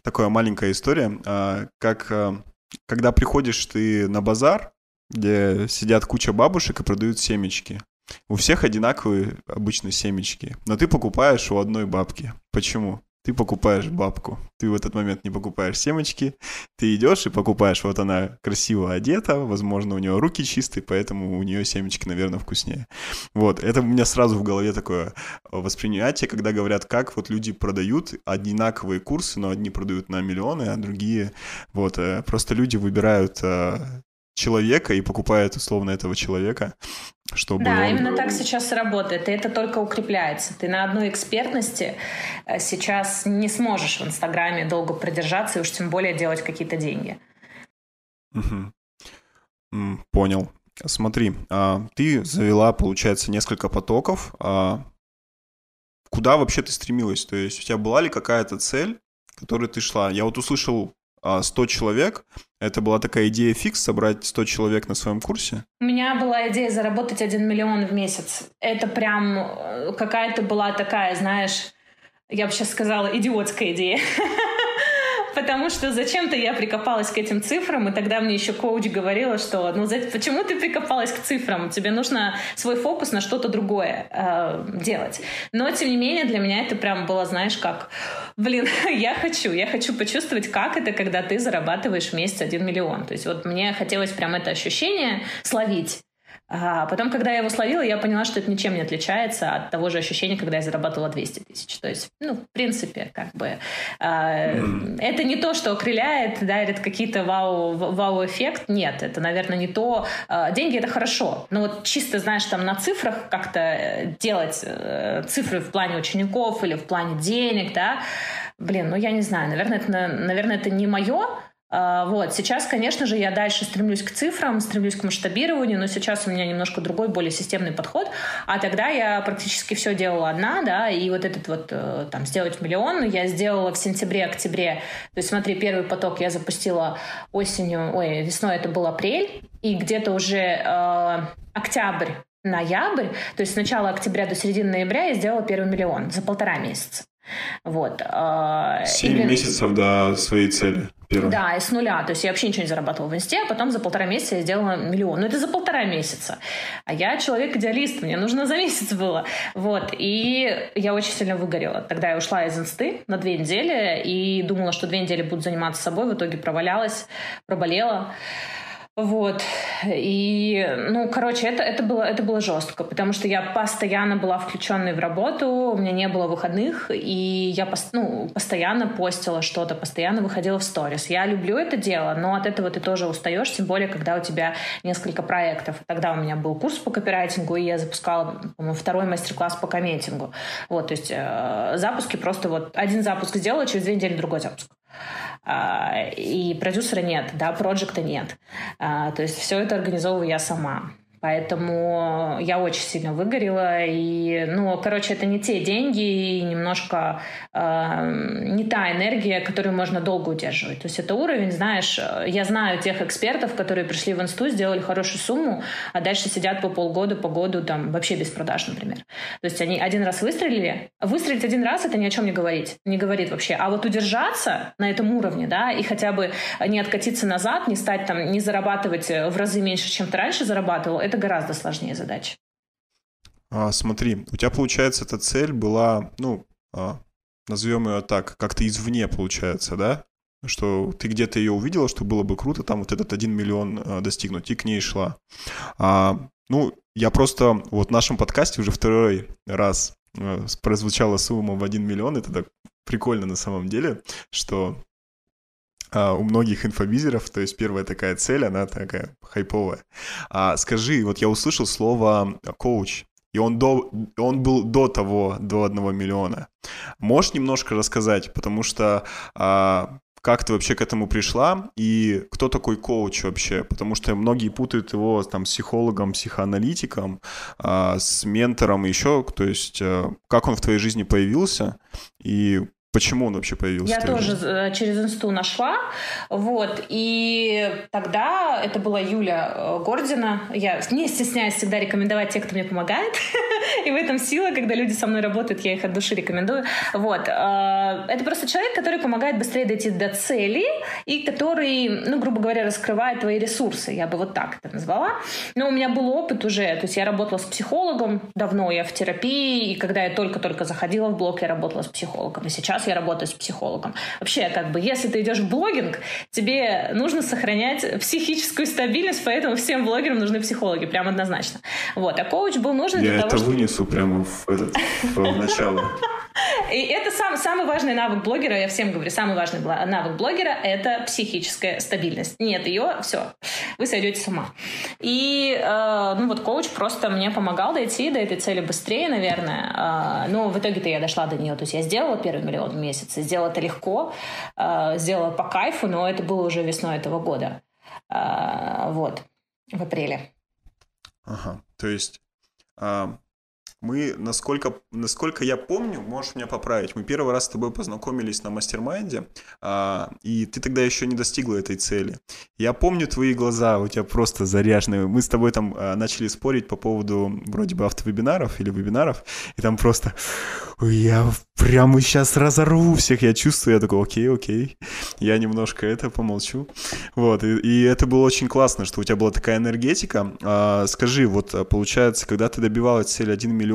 такая маленькая история. А, как а, когда приходишь ты на базар, где сидят куча бабушек и продают семечки. У всех одинаковые обычно семечки, но ты покупаешь у одной бабки. Почему? Ты покупаешь бабку. Ты в этот момент не покупаешь семечки, ты идешь и покупаешь, вот она красиво одета, возможно, у нее руки чистые, поэтому у нее семечки, наверное, вкуснее. Вот, это у меня сразу в голове такое восприятие, когда говорят, как вот люди продают одинаковые курсы, но одни продают на миллионы, а другие, вот, э, просто люди выбирают э, человека и покупают условно этого человека, чтобы... Да, он... именно так сейчас работает, и это только укрепляется. Ты на одной экспертности э, сейчас не сможешь в Инстаграме долго продержаться, и уж тем более делать какие-то деньги. Угу. Понял. Смотри, а, ты завела, получается, несколько потоков. А, куда вообще ты стремилась? То есть у тебя была ли какая-то цель, к которой ты шла? Я вот услышал 100 а, человек. Это была такая идея фикс, собрать 100 человек на своем курсе? У меня была идея заработать 1 миллион в месяц. Это прям э, какая-то была такая, знаешь, я бы сейчас сказала, идиотская идея. [LAUGHS] потому что зачем-то я прикопалась к этим цифрам, и тогда мне еще коуч говорила, что ну за, почему ты прикопалась к цифрам? Тебе нужно свой фокус на что-то другое э, делать. Но, тем не менее, для меня это прям было, знаешь, как, блин, [LAUGHS] я хочу, я хочу почувствовать, как это, когда ты зарабатываешь в месяц 1 миллион. То есть вот мне хотелось прям это ощущение словить. А потом, когда я его словила, я поняла, что это ничем не отличается от того же ощущения, когда я зарабатывала 200 тысяч. То есть, ну, в принципе, как бы э, это не то, что окрыляет, дарит какие-то вау, вау-эффект. Нет, это, наверное, не то. Э, деньги — это хорошо. Но вот чисто, знаешь, там на цифрах как-то э, делать э, цифры в плане учеников или в плане денег, да, блин, ну, я не знаю, наверное, это, наверное, это не мое, а, вот. Сейчас, конечно же, я дальше стремлюсь к цифрам, стремлюсь к масштабированию, но сейчас у меня немножко другой, более системный подход. А тогда я практически все делала одна, да, и вот этот вот э, там сделать миллион я сделала в сентябре-октябре. То есть, смотри, первый поток я запустила осенью, ой, весной это был апрель, и где-то уже э, октябрь, ноябрь, то есть с начала октября до середины ноября я сделала первый миллион за полтора месяца. Вот. Э, Семь Или... месяцев до своей цели. Первый. Да, и с нуля. То есть я вообще ничего не зарабатывала в инсте, а потом за полтора месяца я сделала миллион. Но это за полтора месяца. А я человек-идеалист, мне нужно за месяц было. Вот. И я очень сильно выгорела. Тогда я ушла из инсты на две недели и думала, что две недели буду заниматься собой. В итоге провалялась, проболела. Вот. И, ну, короче, это, это, было, это было жестко, потому что я постоянно была включенной в работу, у меня не было выходных, и я ну, постоянно постила что-то, постоянно выходила в сторис. Я люблю это дело, но от этого ты тоже устаешь, тем более, когда у тебя несколько проектов. Тогда у меня был курс по копирайтингу, и я запускала, по-моему, второй мастер-класс по комментингу. Вот, то есть э, запуски просто вот один запуск сделала, через две недели другой запуск. А, и продюсера нет, да, проекта нет. А, то есть все это организовываю я сама. Поэтому я очень сильно выгорела. И, ну, короче, это не те деньги и немножко э, не та энергия, которую можно долго удерживать. То есть это уровень, знаешь, я знаю тех экспертов, которые пришли в инсту, сделали хорошую сумму, а дальше сидят по полгода, по году там вообще без продаж, например. То есть они один раз выстрелили. Выстрелить один раз — это ни о чем не говорить. Не говорит вообще. А вот удержаться на этом уровне, да, и хотя бы не откатиться назад, не стать там, не зарабатывать в разы меньше, чем ты раньше зарабатывал, это это гораздо сложнее задача. А, смотри, у тебя, получается, эта цель была, ну, а, назовем ее так, как-то извне, получается, да? Что ты где-то ее увидела, что было бы круто там вот этот один миллион а, достигнуть, и к ней шла. А, ну, я просто вот в нашем подкасте уже второй раз а, прозвучала сумма в один миллион, это так прикольно на самом деле, что а, у многих инфобизеров, то есть первая такая цель, она такая хайповая. А, скажи, вот я услышал слово коуч, и он, до, он был до того, до одного миллиона. Можешь немножко рассказать, потому что а, как ты вообще к этому пришла и кто такой коуч вообще? Потому что многие путают его там психологом, психоаналитиком, а, с ментором еще, то есть а, как он в твоей жизни появился и Почему он вообще появился? Я тоже? Э, через инсту нашла, вот, и тогда это была Юля э, Гордина. Я не стесняюсь всегда рекомендовать тех, кто мне помогает, [LAUGHS] и в этом сила, когда люди со мной работают, я их от души рекомендую. Вот, э, это просто человек, который помогает быстрее дойти до цели и который, ну, грубо говоря, раскрывает твои ресурсы, я бы вот так это назвала. Но у меня был опыт уже, то есть я работала с психологом давно, я в терапии, и когда я только-только заходила в блог, я работала с психологом, и сейчас я работаю с психологом. Вообще, как бы, если ты идешь в блогинг, тебе нужно сохранять психическую стабильность, поэтому всем блогерам нужны психологи, прям однозначно. Вот, а коуч был нужен Я для того, это чтобы... вынесу прямо в, этот, в начало. И это сам, самый важный навык блогера, я всем говорю, самый важный навык блогера — это психическая стабильность. Нет ее, все, вы сойдете с ума. И, э, ну вот, коуч просто мне помогал дойти до этой цели быстрее, наверное. Э, но в итоге-то я дошла до нее. То есть я сделала первый миллион в месяц, сделала это легко, э, сделала по кайфу, но это было уже весной этого года. Э, вот, в апреле. Ага, то есть... А мы, насколько, насколько я помню, можешь меня поправить, мы первый раз с тобой познакомились на mastermind е, а, и ты тогда еще не достигла этой цели. Я помню твои глаза, у тебя просто заряженные. Мы с тобой там а, начали спорить по поводу вроде бы автовебинаров или вебинаров, и там просто я прямо сейчас разорву всех, я чувствую, я такой, окей, окей, я немножко это помолчу. Вот, и, и это было очень классно, что у тебя была такая энергетика. А, скажи, вот получается, когда ты добивалась цели 1 миллион,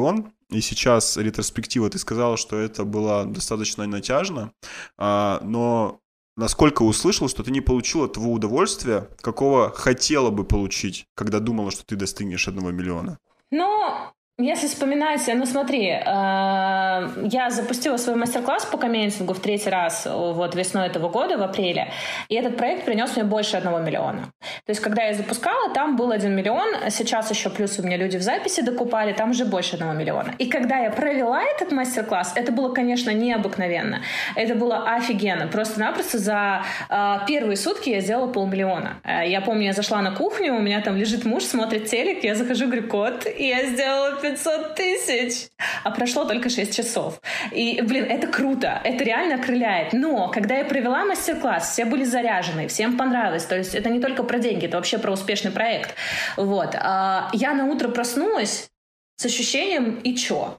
и сейчас ретроспектива, ты сказала, что это было достаточно натяжно, а, но насколько услышал, что ты не получила того удовольствия, какого хотела бы получить, когда думала, что ты достигнешь одного миллиона? Ну, если вспоминать, ну смотри, э, я запустила свой мастер-класс по комментингу в третий раз вот весной этого года, в апреле, и этот проект принес мне больше одного миллиона. То есть, когда я запускала, там был один миллион, сейчас еще плюс у меня люди в записи докупали, там уже больше одного миллиона. И когда я провела этот мастер-класс, это было, конечно, необыкновенно. Это было офигенно. Просто-напросто за э, первые сутки я сделала полмиллиона. Э, я помню, я зашла на кухню, у меня там лежит муж, смотрит телек, я захожу, говорю, кот, и я сделала 500 тысяч, а прошло только 6 часов. И, блин, это круто, это реально окрыляет. Но когда я провела мастер-класс, все были заряжены, всем понравилось. То есть это не только про деньги, это вообще про успешный проект. Вот. А я на утро проснулась с ощущением «и чё?».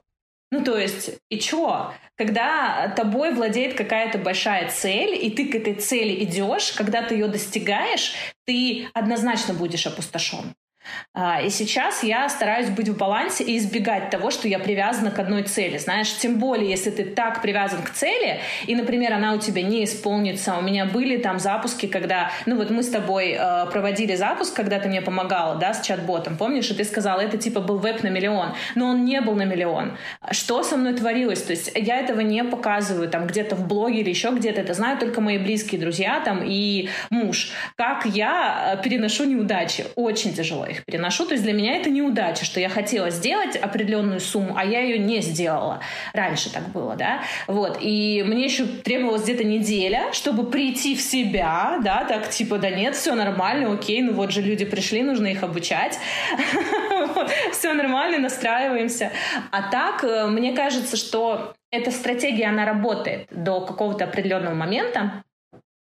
Ну, то есть, и чё? Когда тобой владеет какая-то большая цель, и ты к этой цели идешь, когда ты ее достигаешь, ты однозначно будешь опустошен. А, и сейчас я стараюсь быть в балансе и избегать того, что я привязана к одной цели. Знаешь, тем более, если ты так привязан к цели, и, например, она у тебя не исполнится. У меня были там запуски, когда, ну вот мы с тобой э, проводили запуск, когда ты мне помогала, да, с чат-ботом, помнишь, и ты сказала, это типа был веб на миллион, но он не был на миллион. Что со мной творилось? То есть я этого не показываю там где-то в блоге или еще где-то, это знают только мои близкие друзья там и муж. Как я э, переношу неудачи? Очень тяжело их переношу. То есть для меня это неудача, что я хотела сделать определенную сумму, а я ее не сделала. Раньше так было, да. Вот. И мне еще требовалась где-то неделя, чтобы прийти в себя, да, так типа, да нет, все нормально, окей, ну вот же люди пришли, нужно их обучать. [LAUGHS] Все нормально, настраиваемся. А так, э, мне кажется, что эта стратегия, она работает до какого-то определенного момента,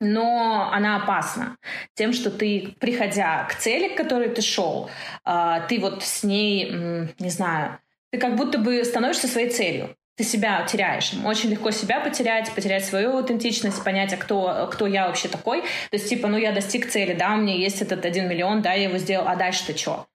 но она опасна тем, что ты, приходя к цели, к которой ты шел, а, ты вот с ней, не знаю, ты как будто бы становишься своей целью. Ты себя теряешь. Очень легко себя потерять, потерять свою аутентичность, понять, а кто, кто я вообще такой. То есть, типа, ну, я достиг цели, да, у меня есть этот один миллион, да, я его сделал, а дальше-то что?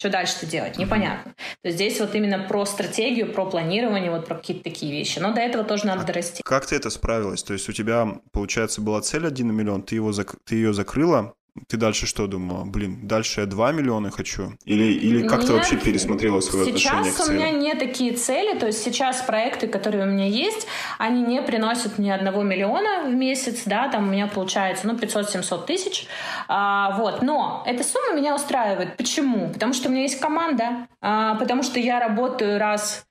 Что дальше-то делать? Непонятно. То есть здесь вот именно про стратегию, про планирование, вот про какие-то такие вещи. Но до этого тоже надо дорасти. Как ты это справилась? То есть у тебя, получается, была цель 1 миллион, ты, его зак... ты ее закрыла, ты дальше что думала? Блин, дальше я 2 миллиона хочу? Или, или как ты вообще пересмотрела свое отношение к Сейчас у цели? меня не такие цели, то есть сейчас проекты, которые у меня есть, они не приносят мне одного миллиона в месяц, да, там у меня получается, ну, 500-700 тысяч, а, вот, но эта сумма меня устраивает. Почему? Потому что у меня есть команда, а, потому что я работаю раз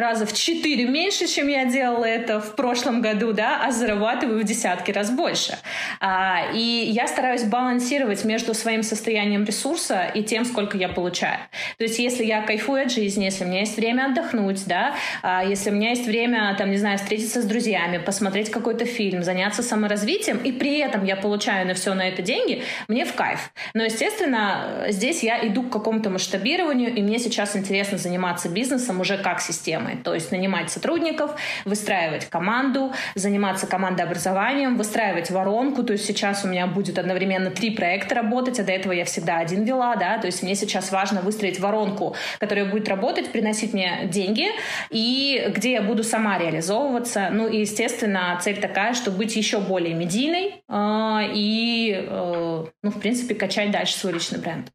раза в четыре меньше, чем я делала это в прошлом году, да, а зарабатываю в десятки раз больше. А, и я стараюсь балансировать между своим состоянием ресурса и тем, сколько я получаю. То есть, если я кайфую от жизни, если у меня есть время отдохнуть, да, а, если у меня есть время, там, не знаю, встретиться с друзьями, посмотреть какой-то фильм, заняться саморазвитием, и при этом я получаю на все на это деньги, мне в кайф. Но, естественно, здесь я иду к какому-то масштабированию, и мне сейчас интересно заниматься бизнесом уже как системой системой. То есть нанимать сотрудников, выстраивать команду, заниматься командообразованием, выстраивать воронку. То есть сейчас у меня будет одновременно три проекта работать, а до этого я всегда один вела. Да? То есть мне сейчас важно выстроить воронку, которая будет работать, приносить мне деньги, и где я буду сама реализовываться. Ну и, естественно, цель такая, чтобы быть еще более медийной э, и, э, ну, в принципе, качать дальше свой личный бренд.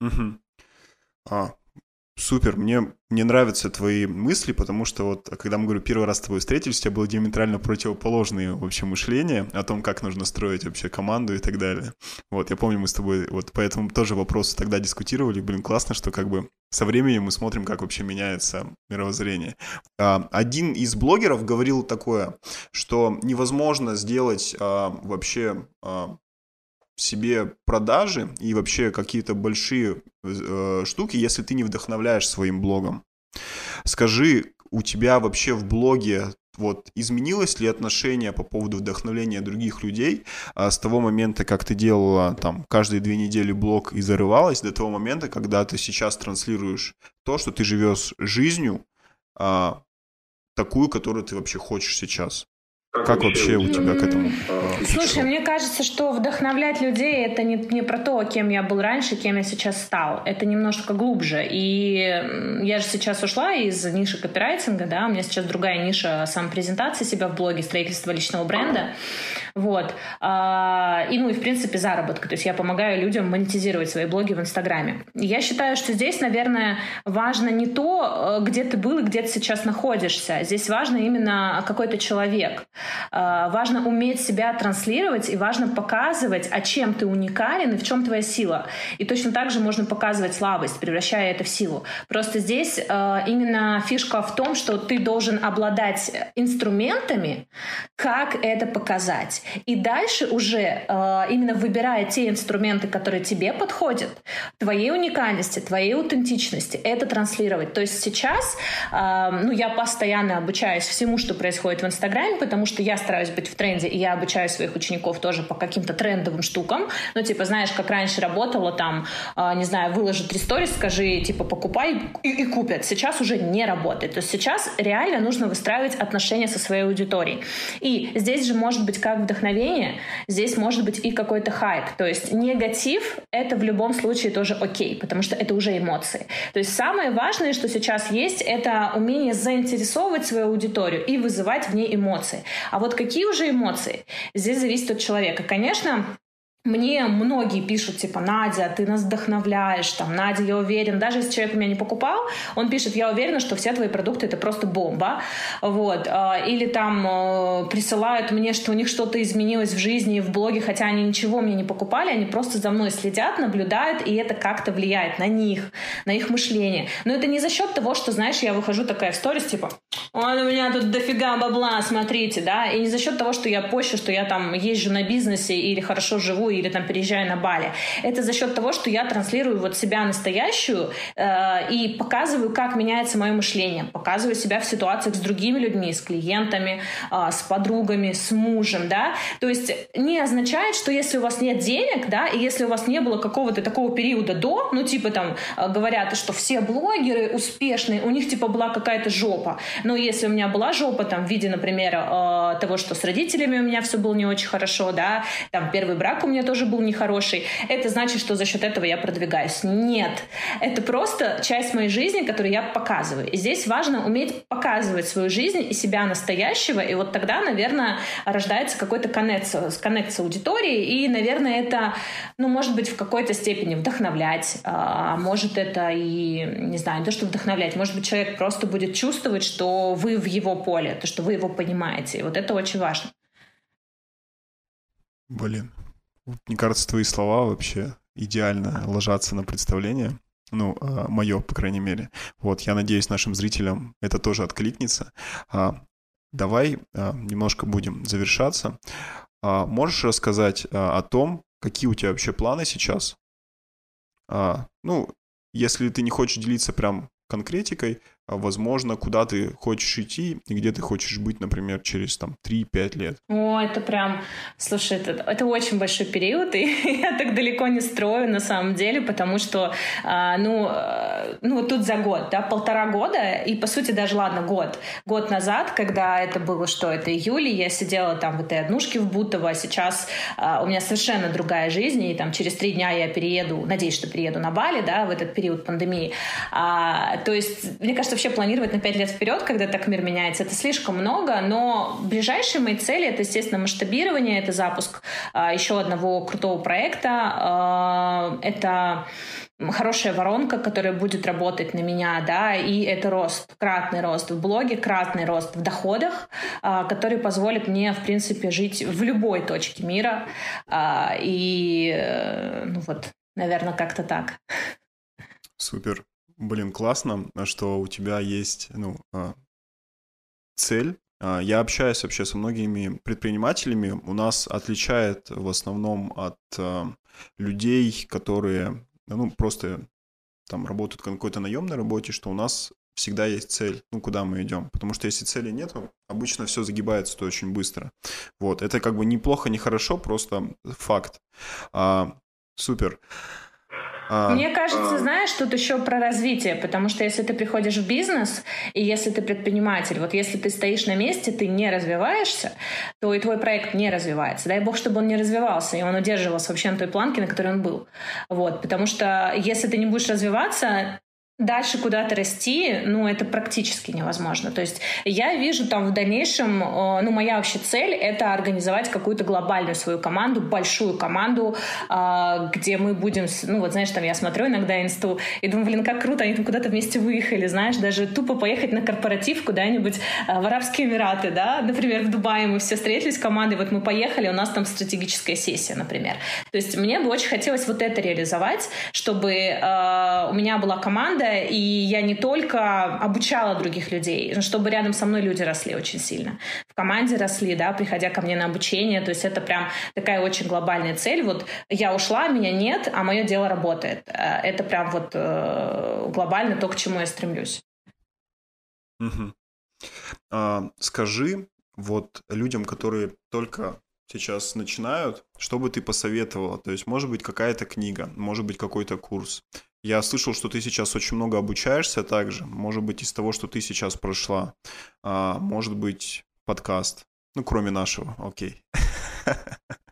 Угу. А, Супер, мне, мне нравятся твои мысли, потому что вот, когда мы, говорю, первый раз с тобой встретились, у тебя было диаметрально противоположное вообще мышление о том, как нужно строить вообще команду и так далее. Вот, я помню, мы с тобой вот по этому тоже вопросу тогда дискутировали. Блин, классно, что как бы со временем мы смотрим, как вообще меняется мировоззрение. А, один из блогеров говорил такое, что невозможно сделать а, вообще а, себе продажи и вообще какие-то большие э, штуки, если ты не вдохновляешь своим блогом. Скажи, у тебя вообще в блоге вот изменилось ли отношение по поводу вдохновления других людей а, с того момента, как ты делала там каждые две недели блог и зарывалась, до того момента, когда ты сейчас транслируешь то, что ты живешь жизнью, а, такую, которую ты вообще хочешь сейчас? Как вообще у тебя к этому? Э, Слушай, мне кажется, что вдохновлять людей это не, не про то, кем я был раньше, кем я сейчас стал. Это немножко глубже. И я же сейчас ушла из ниши копирайтинга, да, у меня сейчас другая ниша самопрезентации себя в блоге, строительства личного бренда. Вот. А, и, ну, и, в принципе, заработка. То есть я помогаю людям монетизировать свои блоги в Инстаграме. Я считаю, что здесь, наверное, важно не то, э, где ты был и где ты сейчас находишься. Здесь важно именно какой-то человек. А, важно уметь себя транслировать и важно показывать, а чем ты уникален и в чем твоя сила. И точно так же можно показывать слабость, превращая это в силу. Просто здесь э, именно фишка в том, что ты должен обладать инструментами, как это показать. И дальше уже э, именно выбирая те инструменты, которые тебе подходят, твоей уникальности, твоей аутентичности, это транслировать. То есть сейчас, э, ну, я постоянно обучаюсь всему, что происходит в Инстаграме, потому что я стараюсь быть в тренде, и я обучаю своих учеников тоже по каким-то трендовым штукам. Ну, типа, знаешь, как раньше работала, там, э, не знаю, выложи три сторис, скажи, типа, покупай и, и купят. Сейчас уже не работает. То есть сейчас реально нужно выстраивать отношения со своей аудиторией. И здесь же может быть как в вдохновение, здесь может быть и какой-то хайп. То есть негатив — это в любом случае тоже окей, потому что это уже эмоции. То есть самое важное, что сейчас есть, это умение заинтересовывать свою аудиторию и вызывать в ней эмоции. А вот какие уже эмоции? Здесь зависит от человека. Конечно, мне многие пишут, типа, Надя, ты нас вдохновляешь, там, Надя, я уверен, даже если человек меня не покупал, он пишет, я уверена, что все твои продукты это просто бомба, вот, а, или там э, присылают мне, что у них что-то изменилось в жизни и в блоге, хотя они ничего мне не покупали, они просто за мной следят, наблюдают, и это как-то влияет на них, на их мышление. Но это не за счет того, что, знаешь, я выхожу такая в сторис, типа, он у меня тут дофига бабла, смотрите, да, и не за счет того, что я пощу, что я там езжу на бизнесе или хорошо живу, или там переезжаю на Бали. Это за счет того, что я транслирую вот себя настоящую э, и показываю, как меняется мое мышление, показываю себя в ситуациях с другими людьми, с клиентами, э, с подругами, с мужем, да. То есть не означает, что если у вас нет денег, да, и если у вас не было какого-то такого периода до, ну типа там э, говорят, что все блогеры успешные, у них типа была какая-то жопа. Но если у меня была жопа там в виде, например, э, того, что с родителями у меня все было не очень хорошо, да, там первый брак у меня тоже был нехороший, это значит, что за счет этого я продвигаюсь. Нет, это просто часть моей жизни, которую я показываю. И здесь важно уметь показывать свою жизнь и себя настоящего, и вот тогда, наверное, рождается какой-то коннект, коннект с аудиторией, и, наверное, это, ну, может быть, в какой-то степени вдохновлять, а может это и, не знаю, не то, что вдохновлять, может быть, человек просто будет чувствовать, что вы в его поле, то, что вы его понимаете, и вот это очень важно. Блин, мне кажется, твои слова вообще идеально ложатся на представление. Ну, а, мое, по крайней мере. Вот, я надеюсь, нашим зрителям это тоже откликнется. А, давай а, немножко будем завершаться. Можешь рассказать о том, какие у тебя вообще планы сейчас? Ну, если ты не хочешь делиться прям конкретикой, возможно, куда ты хочешь идти и где ты хочешь быть, например, через там 3-5 лет? О, это прям, слушай, это, это очень большой период, и [LAUGHS] я так далеко не строю на самом деле, потому что, а, ну, э, ну, вот тут за год, да, полтора года, и по сути даже, ладно, год, год назад, когда это было, что это июль, я сидела там в этой однушке в Бутово, а сейчас а, у меня совершенно другая жизнь, и там через три дня я перееду, надеюсь, что перееду на Бали, да, в этот период пандемии. А, то есть, мне кажется, вообще планировать на 5 лет вперед, когда так мир меняется, это слишком много, но ближайшие мои цели это, естественно, масштабирование, это запуск а, еще одного крутого проекта, а, это хорошая воронка, которая будет работать на меня, да, и это рост, кратный рост в блоге, кратный рост в доходах, а, который позволит мне, в принципе, жить в любой точке мира. А, и, э, ну вот, наверное, как-то так. Супер. Блин, классно, что у тебя есть, ну, а, цель. А, я общаюсь вообще со многими предпринимателями. У нас отличает в основном от а, людей, которые, ну, просто там работают на какой-то наемной работе, что у нас всегда есть цель, ну, куда мы идем. Потому что если цели нет, обычно все загибается то очень быстро. Вот, это как бы неплохо, не хорошо, просто факт. А, супер. А, Мне кажется, а... знаешь, тут еще про развитие, потому что если ты приходишь в бизнес, и если ты предприниматель, вот если ты стоишь на месте, ты не развиваешься, то и твой проект не развивается. Дай бог, чтобы он не развивался, и он удерживался вообще на той планке, на которой он был. Вот, потому что если ты не будешь развиваться, дальше куда-то расти, ну, это практически невозможно. То есть я вижу там в дальнейшем, э, ну, моя вообще цель — это организовать какую-то глобальную свою команду, большую команду, э, где мы будем, ну, вот знаешь, там я смотрю иногда инсту и думаю, блин, как круто, они там куда-то вместе выехали, знаешь, даже тупо поехать на корпоратив куда-нибудь э, в Арабские Эмираты, да, например, в Дубае мы все встретились командой, вот мы поехали, у нас там стратегическая сессия, например. То есть мне бы очень хотелось вот это реализовать, чтобы у меня была команда, и я не только обучала других людей, но чтобы рядом со мной люди росли очень сильно. В команде росли, да, приходя ко мне на обучение, то есть это прям такая очень глобальная цель. Вот я ушла, меня нет, а мое дело работает. Э, это прям вот э, глобально то, к чему я стремлюсь. Угу. А, скажи, вот людям, которые только сейчас начинают, что бы ты посоветовала? То есть, может быть, какая-то книга, может быть, какой-то курс, я слышал, что ты сейчас очень много обучаешься также. Может быть, из того, что ты сейчас прошла. А, может быть, подкаст. Ну, кроме нашего, окей. [LAUGHS]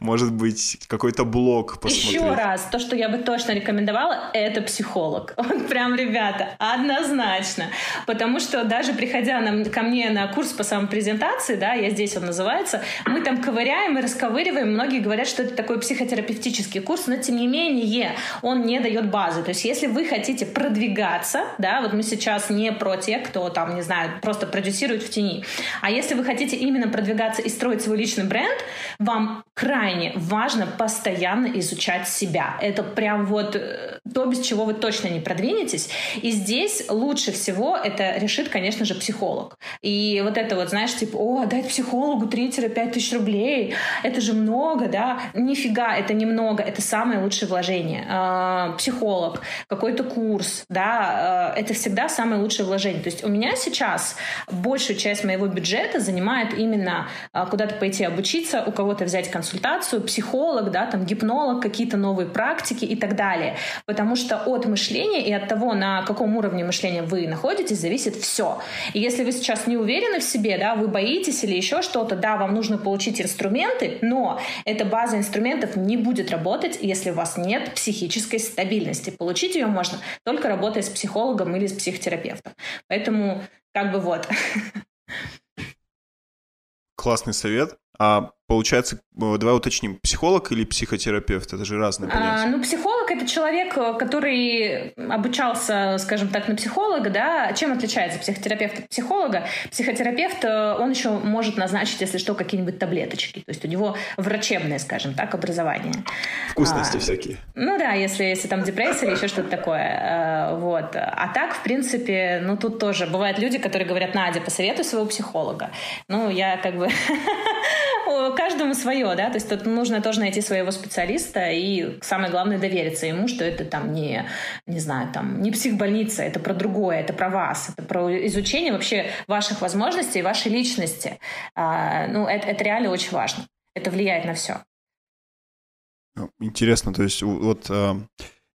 Может быть, какой-то блог посмотреть. Еще раз, то, что я бы точно рекомендовала, это психолог. [LAUGHS] Вот прям, ребята, однозначно. Потому что даже приходя на, ко мне на курс по самопрезентации, да, я здесь он называется, мы там ковыряем и расковыриваем. Многие говорят, что это такой психотерапевтический курс, но тем не менее он не дает базы. То есть если вы хотите продвигаться, да, вот мы сейчас не про тех, кто там, не знаю, просто продюсирует в тени, а если вы хотите именно продвигаться и строить свой личный бренд, вам now крайне важно постоянно изучать себя. Это прям вот э, то, без чего вы точно не продвинетесь. И здесь лучше всего это решит, конечно же, психолог. И вот это вот, знаешь, типа, о, дать психологу 3-5 тысяч рублей, это же много, да? Нифига, это немного, это самое лучшее вложение. А, психолог, какой-то курс, да, э, это всегда самое лучшее вложение. То есть у меня сейчас большую часть моего бюджета занимает именно а, куда-то пойти обучиться, у кого-то взять консультацию, консультацию, психолог, да, там гипнолог, какие-то новые практики и так далее. Потому что от мышления и от того, на каком уровне мышления вы находитесь, зависит все. И если вы сейчас не уверены в себе, да, вы боитесь или еще что-то, да, вам нужно получить инструменты, но эта база инструментов не будет работать, если у вас нет психической стабильности. Получить ее можно только работая с психологом или с психотерапевтом. Поэтому как бы вот. [LAUGHS] Классный совет. А Получается, э, давай уточним, психолог или психотерапевт? Это же разные понятия. А, ну, психолог — это человек, э, который обучался, скажем так, на психолога, да. Чем отличается психотерапевт от психолога? Психотерапевт, э, он еще может назначить, если что, какие-нибудь таблеточки. То есть у него врачебное, скажем так, образование. Вкусности а, всякие. Ну да, если, если там депрессия или еще что-то такое. Вот. А так, в принципе, ну тут тоже бывают люди, которые говорят, Надя, посоветуй своего психолога. Ну, я как бы [LAUGHS] каждому свое, да, то есть тут нужно тоже найти своего специалиста и самое главное довериться ему, что это там не, не знаю, там не психбольница, это про другое, это про вас, это про изучение вообще ваших возможностей, вашей личности. А, ну, это, это реально очень важно. Это влияет на все. Ну, интересно, то есть вот э,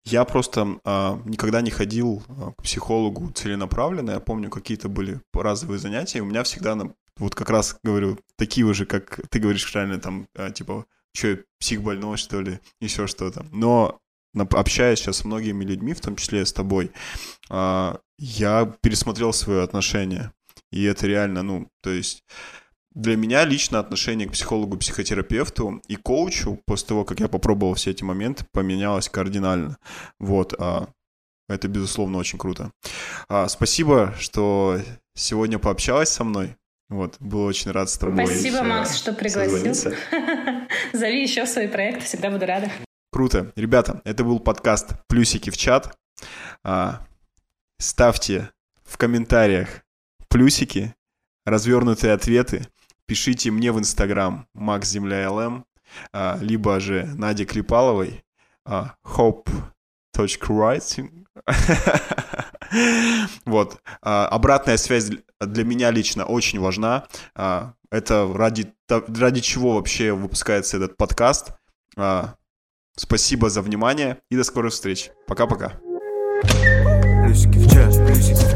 я просто э, никогда не ходил к психологу целенаправленно. Я помню, какие-то были разовые занятия. У меня всегда вот как раз говорю, такие уже, как ты говоришь правильно, там, а, типа, что, псих больной, что ли, еще что-то. Но общаясь сейчас с многими людьми, в том числе с тобой, а, я пересмотрел свое отношение. И это реально, ну, то есть для меня лично отношение к психологу, психотерапевту и коучу после того, как я попробовал все эти моменты, поменялось кардинально. Вот, а это, безусловно, очень круто. Спасибо, что сегодня пообщалась со мной. Вот, был очень рад с тобой. Спасибо, Макс, что пригласил. [LAUGHS] Зови еще в свои проекты, всегда буду рада. Круто. Ребята, это был подкаст «Плюсики в чат». А, ставьте в комментариях плюсики, развернутые ответы. Пишите мне в Инстаграм Макс Земля ЛМ, а, либо же Наде Клепаловой а, hope.writing [LAUGHS] [LAUGHS] Вот. А, обратная связь для меня лично очень важна. А, это ради, ради чего вообще выпускается этот подкаст. А, спасибо за внимание и до скорых встреч. Пока-пока. Плюсики в чат, плюсики в.